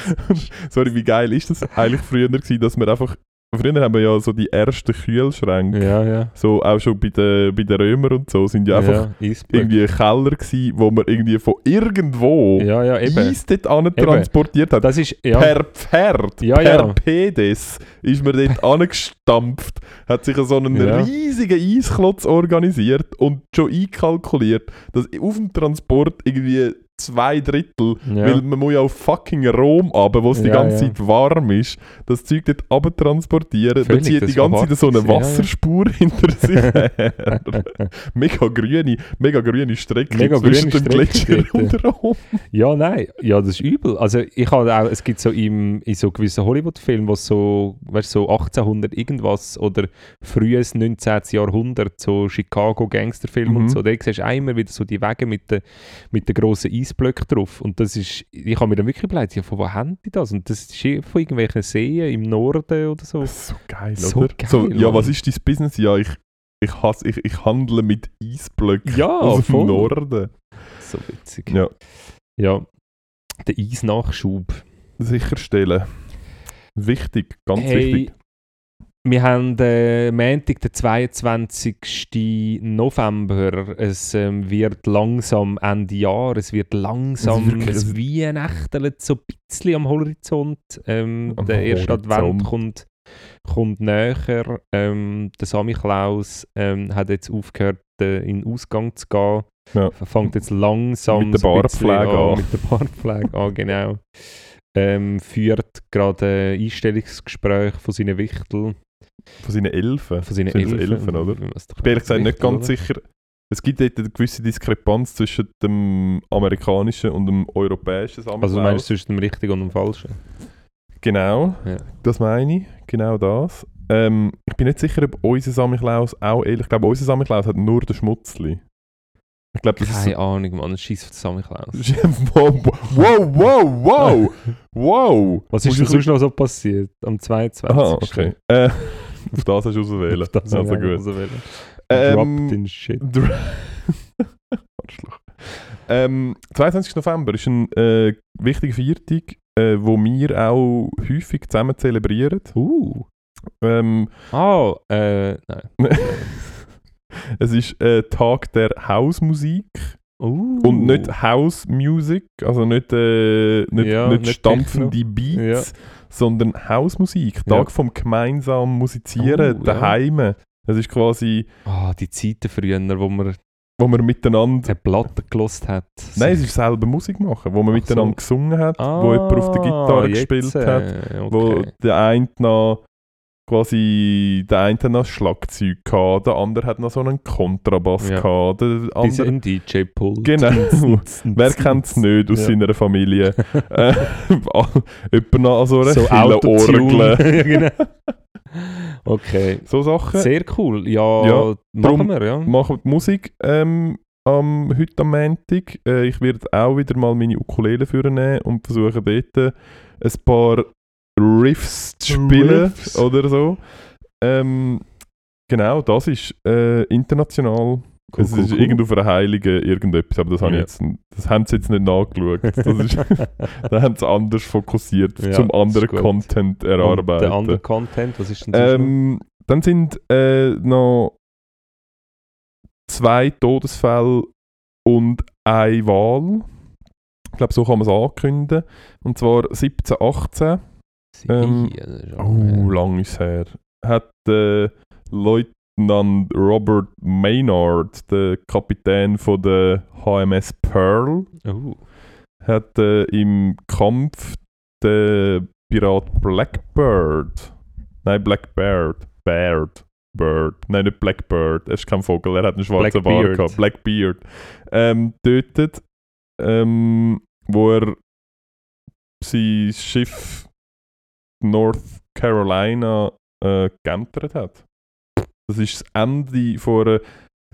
Sorry, wie geil ist das eigentlich früher gewesen, dass wir einfach... Früher haben wir ja so die ersten Kühlschränke, ja, ja. so auch schon bei den, bei den Römern und so, sind ja einfach ja, irgendwie Keller gewesen, wo man irgendwie von irgendwo Ja, ja, eben. Eis dort an transportiert hat. Das ist, ja. Per Pferd, Ja, per ja. Pedes ist man dort angestampft, hat sich so einen riesigen Eisklotz organisiert und schon einkalkuliert, dass auf dem Transport irgendwie zwei Drittel, Ja. weil man muss ja auf fucking Rom runter, wo es die Ja, ganze ja. Zeit warm ist, das Zeug dort runter transportieren. Man Völlig, zieht das die ganze Zeit so eine. Wasserspur hinter sich her. mega grüne, mega grüne Strecke Mega zwischen grüne dem Gletscher und Rom. Ja, nein, ja, das ist übel. Also ich habe auch, es gibt so im, in so gewissen Hollywood-Filmen, wo so, weißt, so 1800 irgendwas oder frühes 19. Jahrhundert, so Chicago-Gangsterfilme Mhm. und so, da siehst du auch immer wieder so die Wege mit den mit den grossen Eisblöcken drauf. Und das ist, ich habe mir dann wirklich überlegt, ja, von wo haben die das? Und das ist eh von irgendwelchen Seen im Norden oder so. So geil, So oder? geil, so, ja, was ist dein Business? Ja, ich, ich, hasse, ich, ich handle mit Eisblöcken Ja, aus dem voll. Norden. So witzig. Ja. Ja, der Eisnachschub. Sicherstellen. Wichtig, ganz Hey, wichtig. Wir haben äh, Montag, den 22. November. Es ähm, wird langsam Ende Jahr. Es wird langsam, wirklich- es Weihnachtelt so ein bisschen am Horizont. Ähm, Am der erste Horizont. Advent kommt, kommt näher. Ähm, der Sammy Klaus ähm, hat jetzt aufgehört, äh, in den Ausgang zu gehen. Ja. Fängt jetzt langsam Mit der bisschen Bartpflege an. Mit der Bartpflege an, genau. Ähm, führt gerade ein Einstellungsgespräch von seinen Wichteln. Von seinen Elfen. Von seinen Elfen, Elfen, oder? Ich bin ehrlich gesagt nicht ganz oder? sicher. Es gibt dort eine gewisse Diskrepanz zwischen dem amerikanischen und dem europäischen Samichlaus. Also du meinst zwischen dem Richtigen und dem Falschen? Genau, Ja. das meine ich. Genau das. Ähm, ich bin nicht sicher, ob unser Samichlaus auch ehrlich... Ich glaube, unser Samichlaus hat nur den Schmutzli. Ich glaube, das Keine Ahnung, Mann. Scheiß auf den Sammy Klaus. ist... wow, wow, wow, wow! Wow! Was ist denn sonst noch so passiert? Am 22. Aha, okay. Äh, auf das hast du auswählen. Das also gut. auswählen. Ähm, Dropped in shit. Arschloch. Ähm, 22. November ist ein äh, wichtiger Feiertag, äh, wo wir auch häufig zusammen zelebrieren. Uh. Ähm, Ah, äh, nein. es ist äh, Tag der Hausmusik Uh. und nicht House Music, also nicht, äh, nicht, Ja, nicht nicht stampfende Beats, sondern Hausmusik. Ja. Tag vom gemeinsamen Musizieren, Oh, ja. daheim. Das ist quasi, Ah, die Zeiten früher, wo man wo man miteinander eine Platte gelost hat. Nein, es ist selber Musik machen, wo man Ach miteinander so. gesungen hat, ah, wo jemand auf der Gitarre jetzt, gespielt hat, äh, wo okay. der eine noch quasi der eine noch Schlagzeug hatte, der andere hat noch so einen Kontrabass Ja. gehabt, der andere ein DJ-Pult. Genau. Wer kennt es nicht aus Ja. seiner Familie? äh, jemand noch an so einer so. Autotune. ja, genau. Okay. So Sachen. Sehr cool. Ja, Ja, machen wir, ja. machen die Musik ähm, am, heute am Montag. Äh, ich werde auch wieder mal meine Ukulele vornehmen und versuchen dort äh, ein paar Riffs zu spielen Riffs. oder so. Ähm, genau, das ist äh, international. Cool, es cool, ist cool. irgendwo auf einer Heiligen irgendetwas, aber das, habe Ja. jetzt, das haben sie jetzt nicht nachgeschaut. Das ist, da haben sie anders fokussiert, Ja, zum das anderen. Content Und erarbeiten. Der andere Content, was ist denn noch? Ähm, dann sind äh, noch zwei Todesfälle und eine Wahl. Ich glaube, so kann man es ankündigen. Und zwar 1718. ähm, auch, Oh, lang ist her. Hat äh, Leutnant Robert Maynard, der Kapitän von der HMS Pearl, Oh. hat äh, im Kampf den Pirat Blackbird, nein Blackbird, Bird, Bird, nein nicht Blackbird, er ist kein Vogel, er hat einen schwarzen Bart gehabt, Blackbeard, ähm, tötet, ähm, wo er sein Schiff North Carolina äh, geentert hat. Das ist das Ende von einer,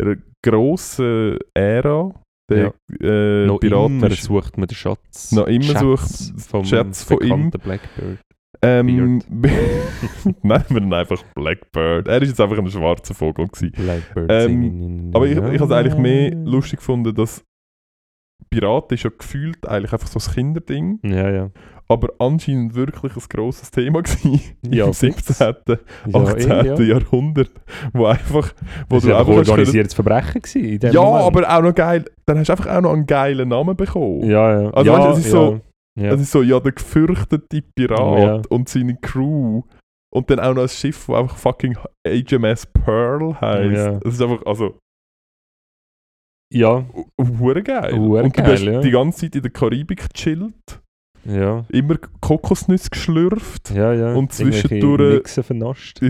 einer grossen Ära. Der äh, noch Piraten immer sucht man den Schatz. Noch immer Schatz sucht- vom Schatz von ihm. Blackbird. Ähm, Nennen wir ihn einfach Blackbird. Er ist jetzt einfach ein schwarzer Vogel. Gewesen. Blackbird Ähm, Aber ich, ich habe es eigentlich mehr lustig gefunden, dass Piraten ist ja gefühlt eigentlich einfach so ein Kinderding, Ja, ja. Aber anscheinend wirklich ein grosses Thema gewesen Ja, im fix. 17., Ja, 18. eh, ja. Jahrhundert, wo einfach, wo Das du war einfach organisiertes Verbrechen gewesen Ja, Moment. aber auch noch geil, dann hast du einfach auch noch einen geilen Namen bekommen. Ja, ja. Also ja, weißt es ist ja. so- Ja. Es ist so, ja, der gefürchtete Pirat Oh, ja. und seine Crew. Und dann auch noch ein Schiff, das einfach fucking HMS Pearl heisst. Ja. Es ist einfach, also, Ja, Hure geil. Hure und du geil, bist ja. die ganze Zeit in der Karibik gechillt, ja, immer Kokosnüsse geschlürft, ja, ja. Und Irgendwelche zwischendurch- Nixen vernascht.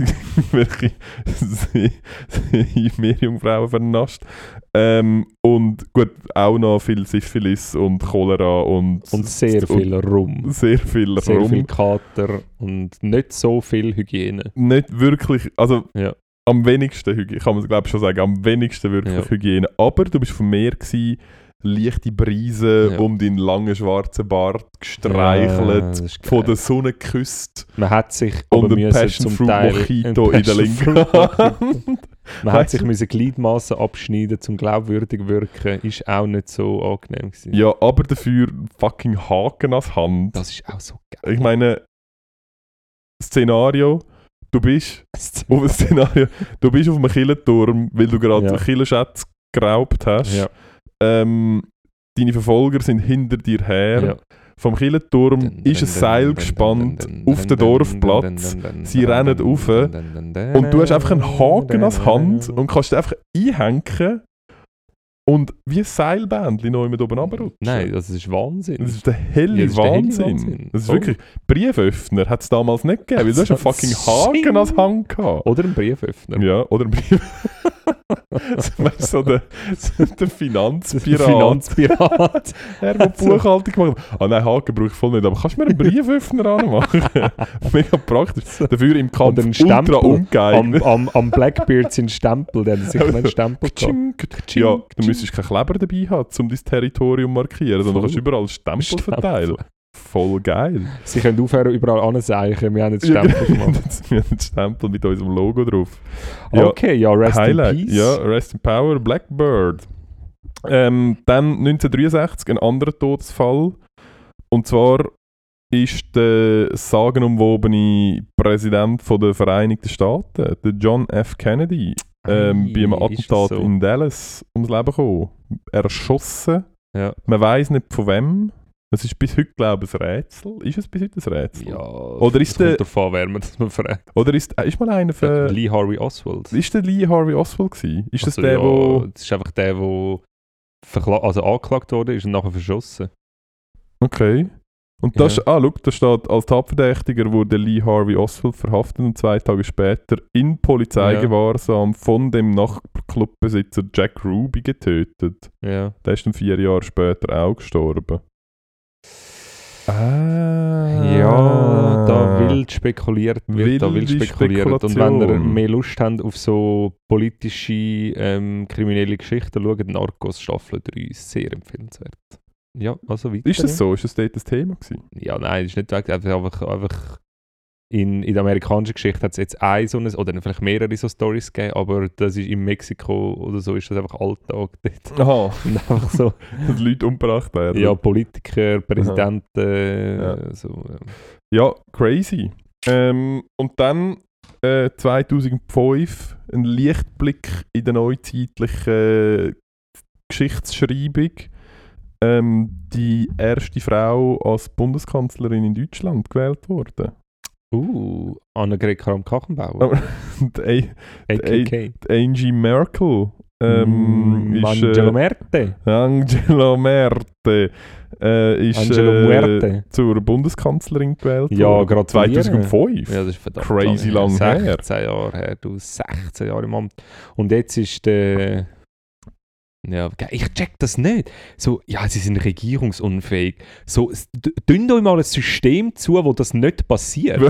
welche See- See- Meerjungfrauen vernascht. Ähm, und gut, auch noch viel Syphilis und Cholera und, Und sehr viel Rum. sehr viel Sehr Rum. viel Kater und nicht so viel Hygiene. Nicht wirklich, also Ja. am wenigsten Hygiene, kann man glaube ich schon sagen, am wenigsten wirklich Ja. Hygiene. Aber du bist vom Meer gewesen, leichte Brise Ja. um deinen langen schwarzen Bart gestreichelt, Ja, von der Sonne geküsst Man hat sich und ein Passion Fruit Mojito in der linken. Hand. Man hat sich müssen Gliedmaßen abschneiden zum glaubwürdig wirken. Ist auch nicht so angenehm gewesen. Ja, aber dafür fucking Haken als Hand. Das ist auch so geil. Ich meine, Szenario, du bist auf ein Szenario, du bist auf einem Killenturm, weil du gerade Ja. einen Killenschatz geraubt hast. Ja. Ähm, deine Verfolger sind hinter dir her. Ja. Vom Killenturm ist ein Seil gespannt auf den Dorfplatz. Sie rennen rauf Und du hast einfach einen Haken als Hand und kannst einfach einhängen und wie ein Seilbändchen noch mit oben runterrutschen. Nein, das ist Wahnsinn. Das ist der helle Ja, das ist der helle Wahnsinn. Wahnsinn. Das ist Voll. wirklich. Brieföffner hat es damals nicht gegeben, weil du hast einen fucking Haken als Hand gehabt. Oder ein Brieföffner. Ja, oder ein Brief. weißt so der, der Finanzpirat. Finanzpirat. Er, der Buchhaltung gemacht hat. Ah nein, Haken brauche ich voll nicht, aber kannst du mir einen Brieföffner anmachen? Mega praktisch. Dafür im Kampf einen ultra Stempel am, ungeeignet. am, am Blackbeard sind Stempel, der hat nicht einen Stempel gehabt. Ja, müsstest keinen Kleber dabei haben, um dein Territorium zu markieren, sondern Voll. kannst überall Stempel, Stempel. verteilen. Voll geil. Sie können aufhören, überall anzeichen. Wir haben jetzt Stempel gemacht. Wir haben einen Stempel mit unserem Logo drauf. Ja, Okay, ja, rest Highlight. in peace. Ja, Rest in Power, Blackbird. Ähm, dann 1963 ein anderer Todesfall. Und zwar ist der sagenumwobene Präsident von der Vereinigten Staaten, der John F. Kennedy, ähm, Ei, bei einem Attentat das so? in Dallas ums Leben gekommen. Erschossen. Ja. Man weiß nicht von wem. Es ist bis heute, glaube ich, ein Rätsel. Ist es bis heute ein Rätsel? Ja, Oder ist der- an, wer man das mal fragt. Oder ist, äh, ist mal einer für... Lee Harvey Oswald. Ist der Lee Harvey Oswald gewesen? Ist das Also, der, ja, wo... Das ist einfach der, der also angeklagt wurde, ist und nachher verschossen. Okay. Und das, Ja. ah, schau, da steht, als Tatverdächtiger wurde Lee Harvey Oswald verhaftet und zwei Tage später in Polizeigewahrsam von dem Nachtclubbesitzer Jack Ruby getötet. Ja. Der ist dann vier Jahre später auch gestorben. Ah. Ja, da wild spekuliert wird, da wild Wilde spekuliert. Und wenn ihr mehr Lust habt auf so politische, ähm, kriminelle Geschichten, schaut Narcos Staffel 3, sehr empfehlenswert. Ja, also weiter. Ist das so? Ist das dort das Thema gewesen? Ja, nein, ist nicht weg. Einfach, einfach in, in der amerikanischen Geschichte hat es jetzt ein so ein, oder vielleicht mehrere so Stories gegeben, aber das ist in Mexiko oder so ist das einfach Alltag dort. Aha, Und einfach so, dass Leute umgebracht werden. ja, Politiker, Präsidenten, Ja. so. Ja. Ja, crazy. Ähm, und dann äh, 2005 ein Lichtblick in der neuzeitlichen Geschichtsschreibung. Ähm, die erste Frau als Bundeskanzlerin in Deutschland gewählt wurde. Uh, Annegret AKK. die Angie Merkel ähm, Mm, ist, Angelo äh, Merte. Angela Merte äh, ist Angelo äh, zur Bundeskanzlerin gewählt Ja, worden. gratuliere. 2005. Ja, das ist verdammt Crazy lang, lang her. 16 Jahre her, du 16 Jahre im Amt. Und jetzt ist der... Ja, ich check das nicht. So, ja, sie sind regierungsunfähig. So, s- d- dünnt euch mal ein System zu, wo das nicht passiert.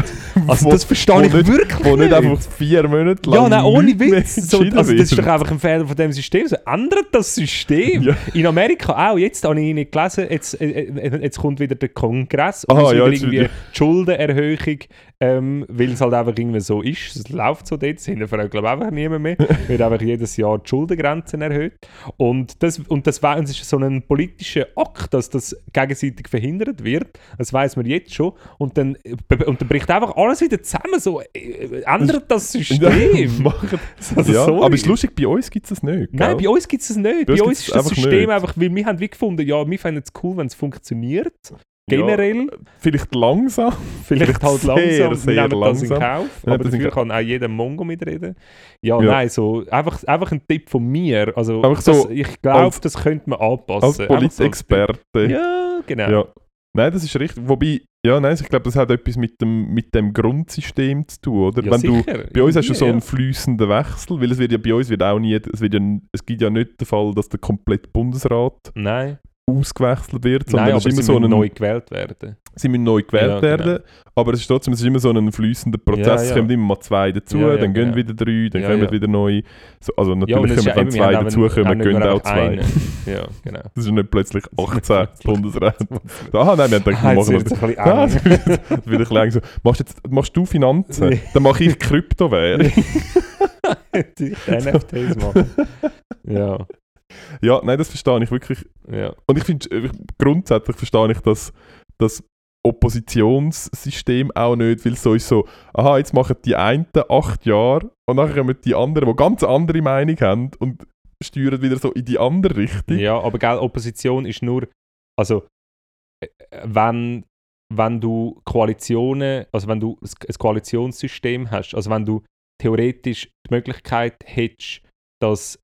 Also Wo- das verstehe ich nicht- wirklich Wo nicht. nicht einfach vier Monate lang ja, nein, ohne Witz. So, also, das ist doch einfach ein Fehler von dem System. So, ändert das System. Ja. In Amerika auch. Jetzt habe ich nicht gelesen, jetzt, äh, äh, jetzt kommt wieder der Kongress und Aha, wird ja, jetzt irgendwie wieder. die Schuldenerhöhung, ähm, weil es halt einfach irgendwie so ist. Es läuft so dort, es hinterfragt glaube ich einfach niemand mehr. wird einfach jedes Jahr die Schuldengrenzen erhöht. Und das, und das, wär- und es ist so ein politischer Akt, dass das gegenseitig verhindert wird. Das weiß man jetzt schon. Und dann, äh, und dann bricht einfach alles wieder zusammen. So, äh, ändert das System. Also, ja, sorry. aber ist lustig, bei uns gibt es das nicht. Nein, gell? bei uns gibt es das nicht. Bei Bei uns uns ist das System nicht. einfach, weil wir haben wie gefunden, ja, wir finden es cool, wenn es funktioniert. Generell, Vielleicht langsam. vielleicht, vielleicht halt sehr, langsam, sehr wir nehmen das in langsam. Kauf, aber dafür kann auch jeder Mongo mitreden. Ja, Ja. nein, so, einfach, einfach ein Tipp von mir, also das, so ich glaube, das könnte man anpassen. Als Einfach so. Ja, genau. Ja. Nein, das ist richtig. Wobei, ja, nein, ich glaube, das hat etwas mit dem, mit dem Grundsystem zu tun, oder? Ja, Wenn du, sicher. bei uns hast du so Ja. einen fließenden Wechsel, weil es wird ja bei uns wird auch nie, es, wird ja, es gibt ja nicht den Fall, dass der komplette Bundesrat Nein, ausgewechselt wird, sondern nein es ist immer sie so ein, neu gewählt werden. sie müssen neu gewählt Ja, genau. werden, aber es ist trotzdem, es ist immer so ein fließender Prozess, Ja, es ja. kommen immer mal zwei dazu, dann gehen genau. wieder drei, dann kommen wieder neu, so, also natürlich es kommen, wir zwei haben dazukommen, nicht gehen auch zwei. Ja, genau. Das ist nicht plötzlich 18 Bundesräte. Aha, nein, wir haben gedacht, wir Ah, machen das. das wird ein bisschen eng. Machst, jetzt, machst du Finanzen? Dann mache ich Kryptowährung. Die NFTs machen. Ja, ja, nein, das verstehe ich wirklich. ja. Und ich finde, äh, grundsätzlich verstehe ich das, das Oppositionssystem auch nicht, weil so ist so, aha, jetzt machen die einen acht Jahre und nachher kommen die anderen, die ganz andere Meinung haben und steuern wieder so in die andere Richtung. Ja, aber gell, Opposition ist nur, also äh, wenn, wenn du Koalitionen, also wenn du ein Koalitionssystem hast, also wenn du theoretisch die Möglichkeit hättest, dass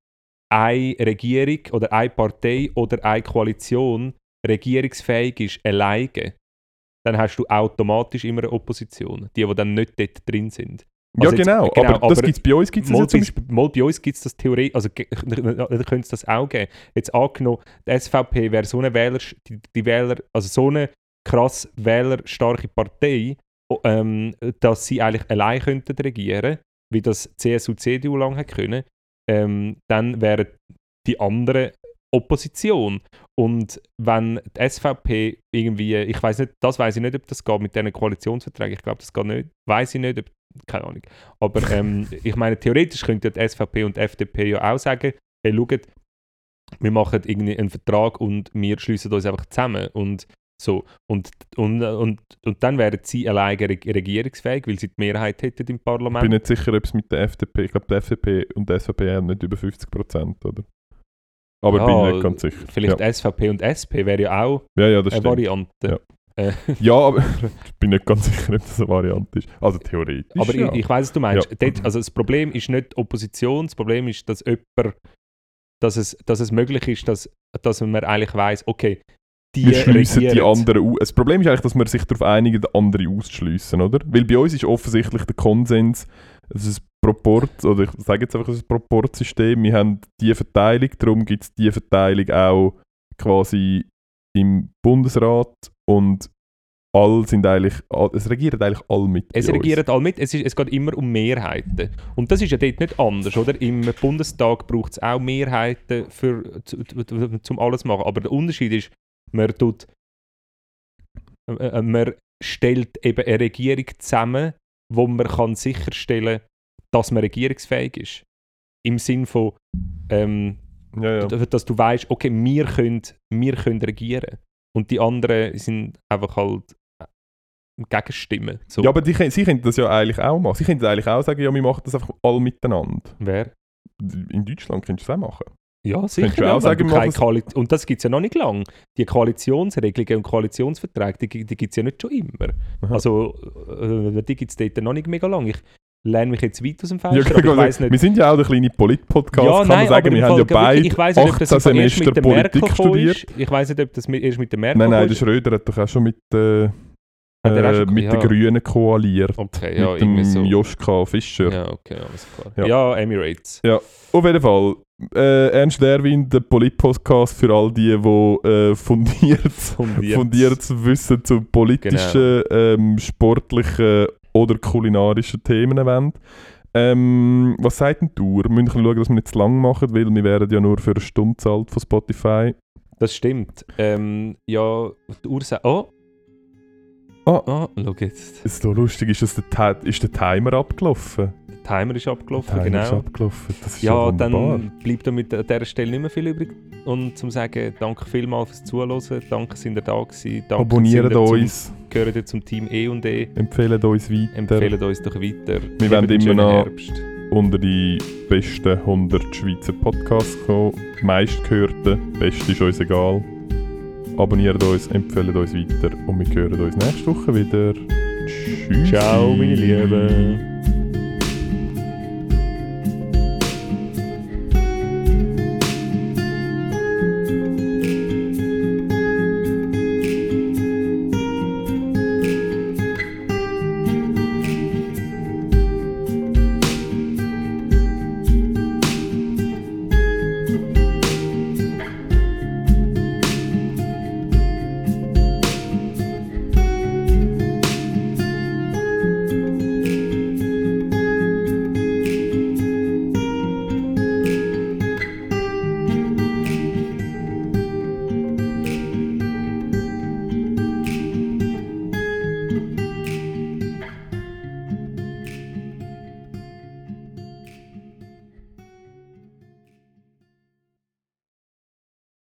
eine Regierung oder eine Partei oder eine Koalition regierungsfähig ist, alleine, dann hast du automatisch immer eine Opposition, die, die dann nicht dort drin sind. Ja, Also jetzt- genau, genau, aber das aber gibt's bei uns gibt's das Mal, ja zum bei, mal bei uns gibt es das Theorie, also könnte es das auch geben. Jetzt angenommen, die SVP wäre so eine Wähler, die, die Wähler, also so eine krass wählerstarke Partei, ähm, dass sie eigentlich allein könnten regieren, wie das CSU, CDU lange können, ähm, dann wären die anderen Opposition. Und wenn die SVP irgendwie, ich weiß nicht, das weiß ich nicht, ob das geht mit diesen Koalitionsverträgen, ich glaube, das geht nicht, weiß ich nicht, ob, keine Ahnung. Aber ähm, ich meine, theoretisch könnte die SVP und die FDP ja auch sagen, hey, schaut, wir machen irgendwie einen Vertrag und wir schließen uns einfach zusammen und so. Und, und, und, und dann wären sie alleine reg regierungsfähig, weil sie die Mehrheit hätten im Ich Parlament. bin nicht sicher, ob es mit der FDP, ich glaube, die FDP und die SVP haben nicht über 50 Prozent, oder? Aber Ja, bin nicht ganz sicher. Vielleicht ja. SVP und SP wäre ja auch ja, ja, das eine stimmt. Variante. Ja. Äh, Ja, aber ich bin nicht ganz sicher, ob das eine Variante ist. Also theoretisch. aber ich, ich weiß, was du meinst. Dort, also das Problem ist nicht Opposition, das Problem ist, dass jemand, dass es, dass es möglich ist, dass, dass man eigentlich weiß, okay, die wir schliessen die anderen aus. Das Problem ist eigentlich, dass wir sich darauf einigen, den anderen auszuschliessen, oder? Weil bei uns ist offensichtlich der Konsens, es ist ein Proport, oder ich sage jetzt einfach, es ist ein Proportsystem. Wir haben die Verteilung, darum gibt es die Verteilung auch quasi im Bundesrat und alle sind eigentlich, es regieren eigentlich alle mit. Es regieren alle mit, es, ist, es geht immer um Mehrheiten. Und das ist ja dort nicht anders, oder? Im Bundestag braucht es auch Mehrheiten, für, zu, zu, zum alles machen. Aber der Unterschied ist, man tut, äh, äh, man stellt eben eine Regierung zusammen, wo man kann sicherstellen dass man regierungsfähig ist. Im Sinn von, ähm, Ja, ja. dass du weißt, okay, wir können, wir können regieren. Und die anderen sind einfach halt äh, Gegenstimmen. So. ja, aber die, sie können das ja eigentlich auch machen. Sie können eigentlich auch sagen, ja, wir machen das einfach alle miteinander. Wer? In Deutschland könntest du das auch machen. Ja, sicher. Ja, auch sagen, und das gibt es ja noch nicht lang. Die Koalitionsregelungen und Koalitionsverträge, die, die gibt es ja nicht schon immer. Aha. Also, äh, die gibt es dort noch nicht mega lang. Ich lerne mich jetzt weit aus dem Ja, Fenster, aber ich also, wir sind ja auch der kleine Polit-Podcast, Ja, kann nein, man sagen. aber Wir haben ja beide wirklich, ich weiss nicht, ob das 18 im Fall erst Semester mit Merkel Politik gekommen studiert. ist. Ich weiß nicht, ob das mit, erst mit der Merkel Nein, nein, der Schröder hat doch auch schon mit, äh, äh, mit ja. den Grünen koaliert. Okay, ja, mit dem so. Joschka Fischer. Ja, okay, alles klar. Ja. Ja, Emirates. Auf jeden Fall. Äh, Ernst Erwin, der Polit-Podcast für all die, die äh, fundiert, Fundiert. fundiertes Wissen zu politischen, Genau. ähm, sportlichen oder kulinarischen Themen wollen. Ähm, was sagt denn du? Wir müssen schauen, dass wir nicht zu lang machen, weil wir werden ja nur für eine Stunde zahlt von Spotify. Das stimmt. Ähm, ja, die Ursache. Oh! Ah. Oh, schau jetzt. Ist so lustig, ist, das der, ist der Timer abgelaufen? Timer ist abgelaufen, Timer ist genau. abgelaufen. Das ist Ja, ja dann bleibt damit an dieser Stelle nicht mehr viel übrig. Und zum sagen, danke vielmals fürs Zuhören. Danke, sind ihr da gewesen. Danke, Abonniert uns, Gehört ihr zum Team E und E. empfehlt uns weiter. Empfehlt uns doch weiter. Wir einen immer noch- Herbst. unter die besten 100 Schweizer Podcasts kommen. Meistgehörten, best ist uns egal. abonniert uns, empfehlt uns weiter und wir hören uns nächste Woche wieder. Tschüss. Ciao, meine Lieben.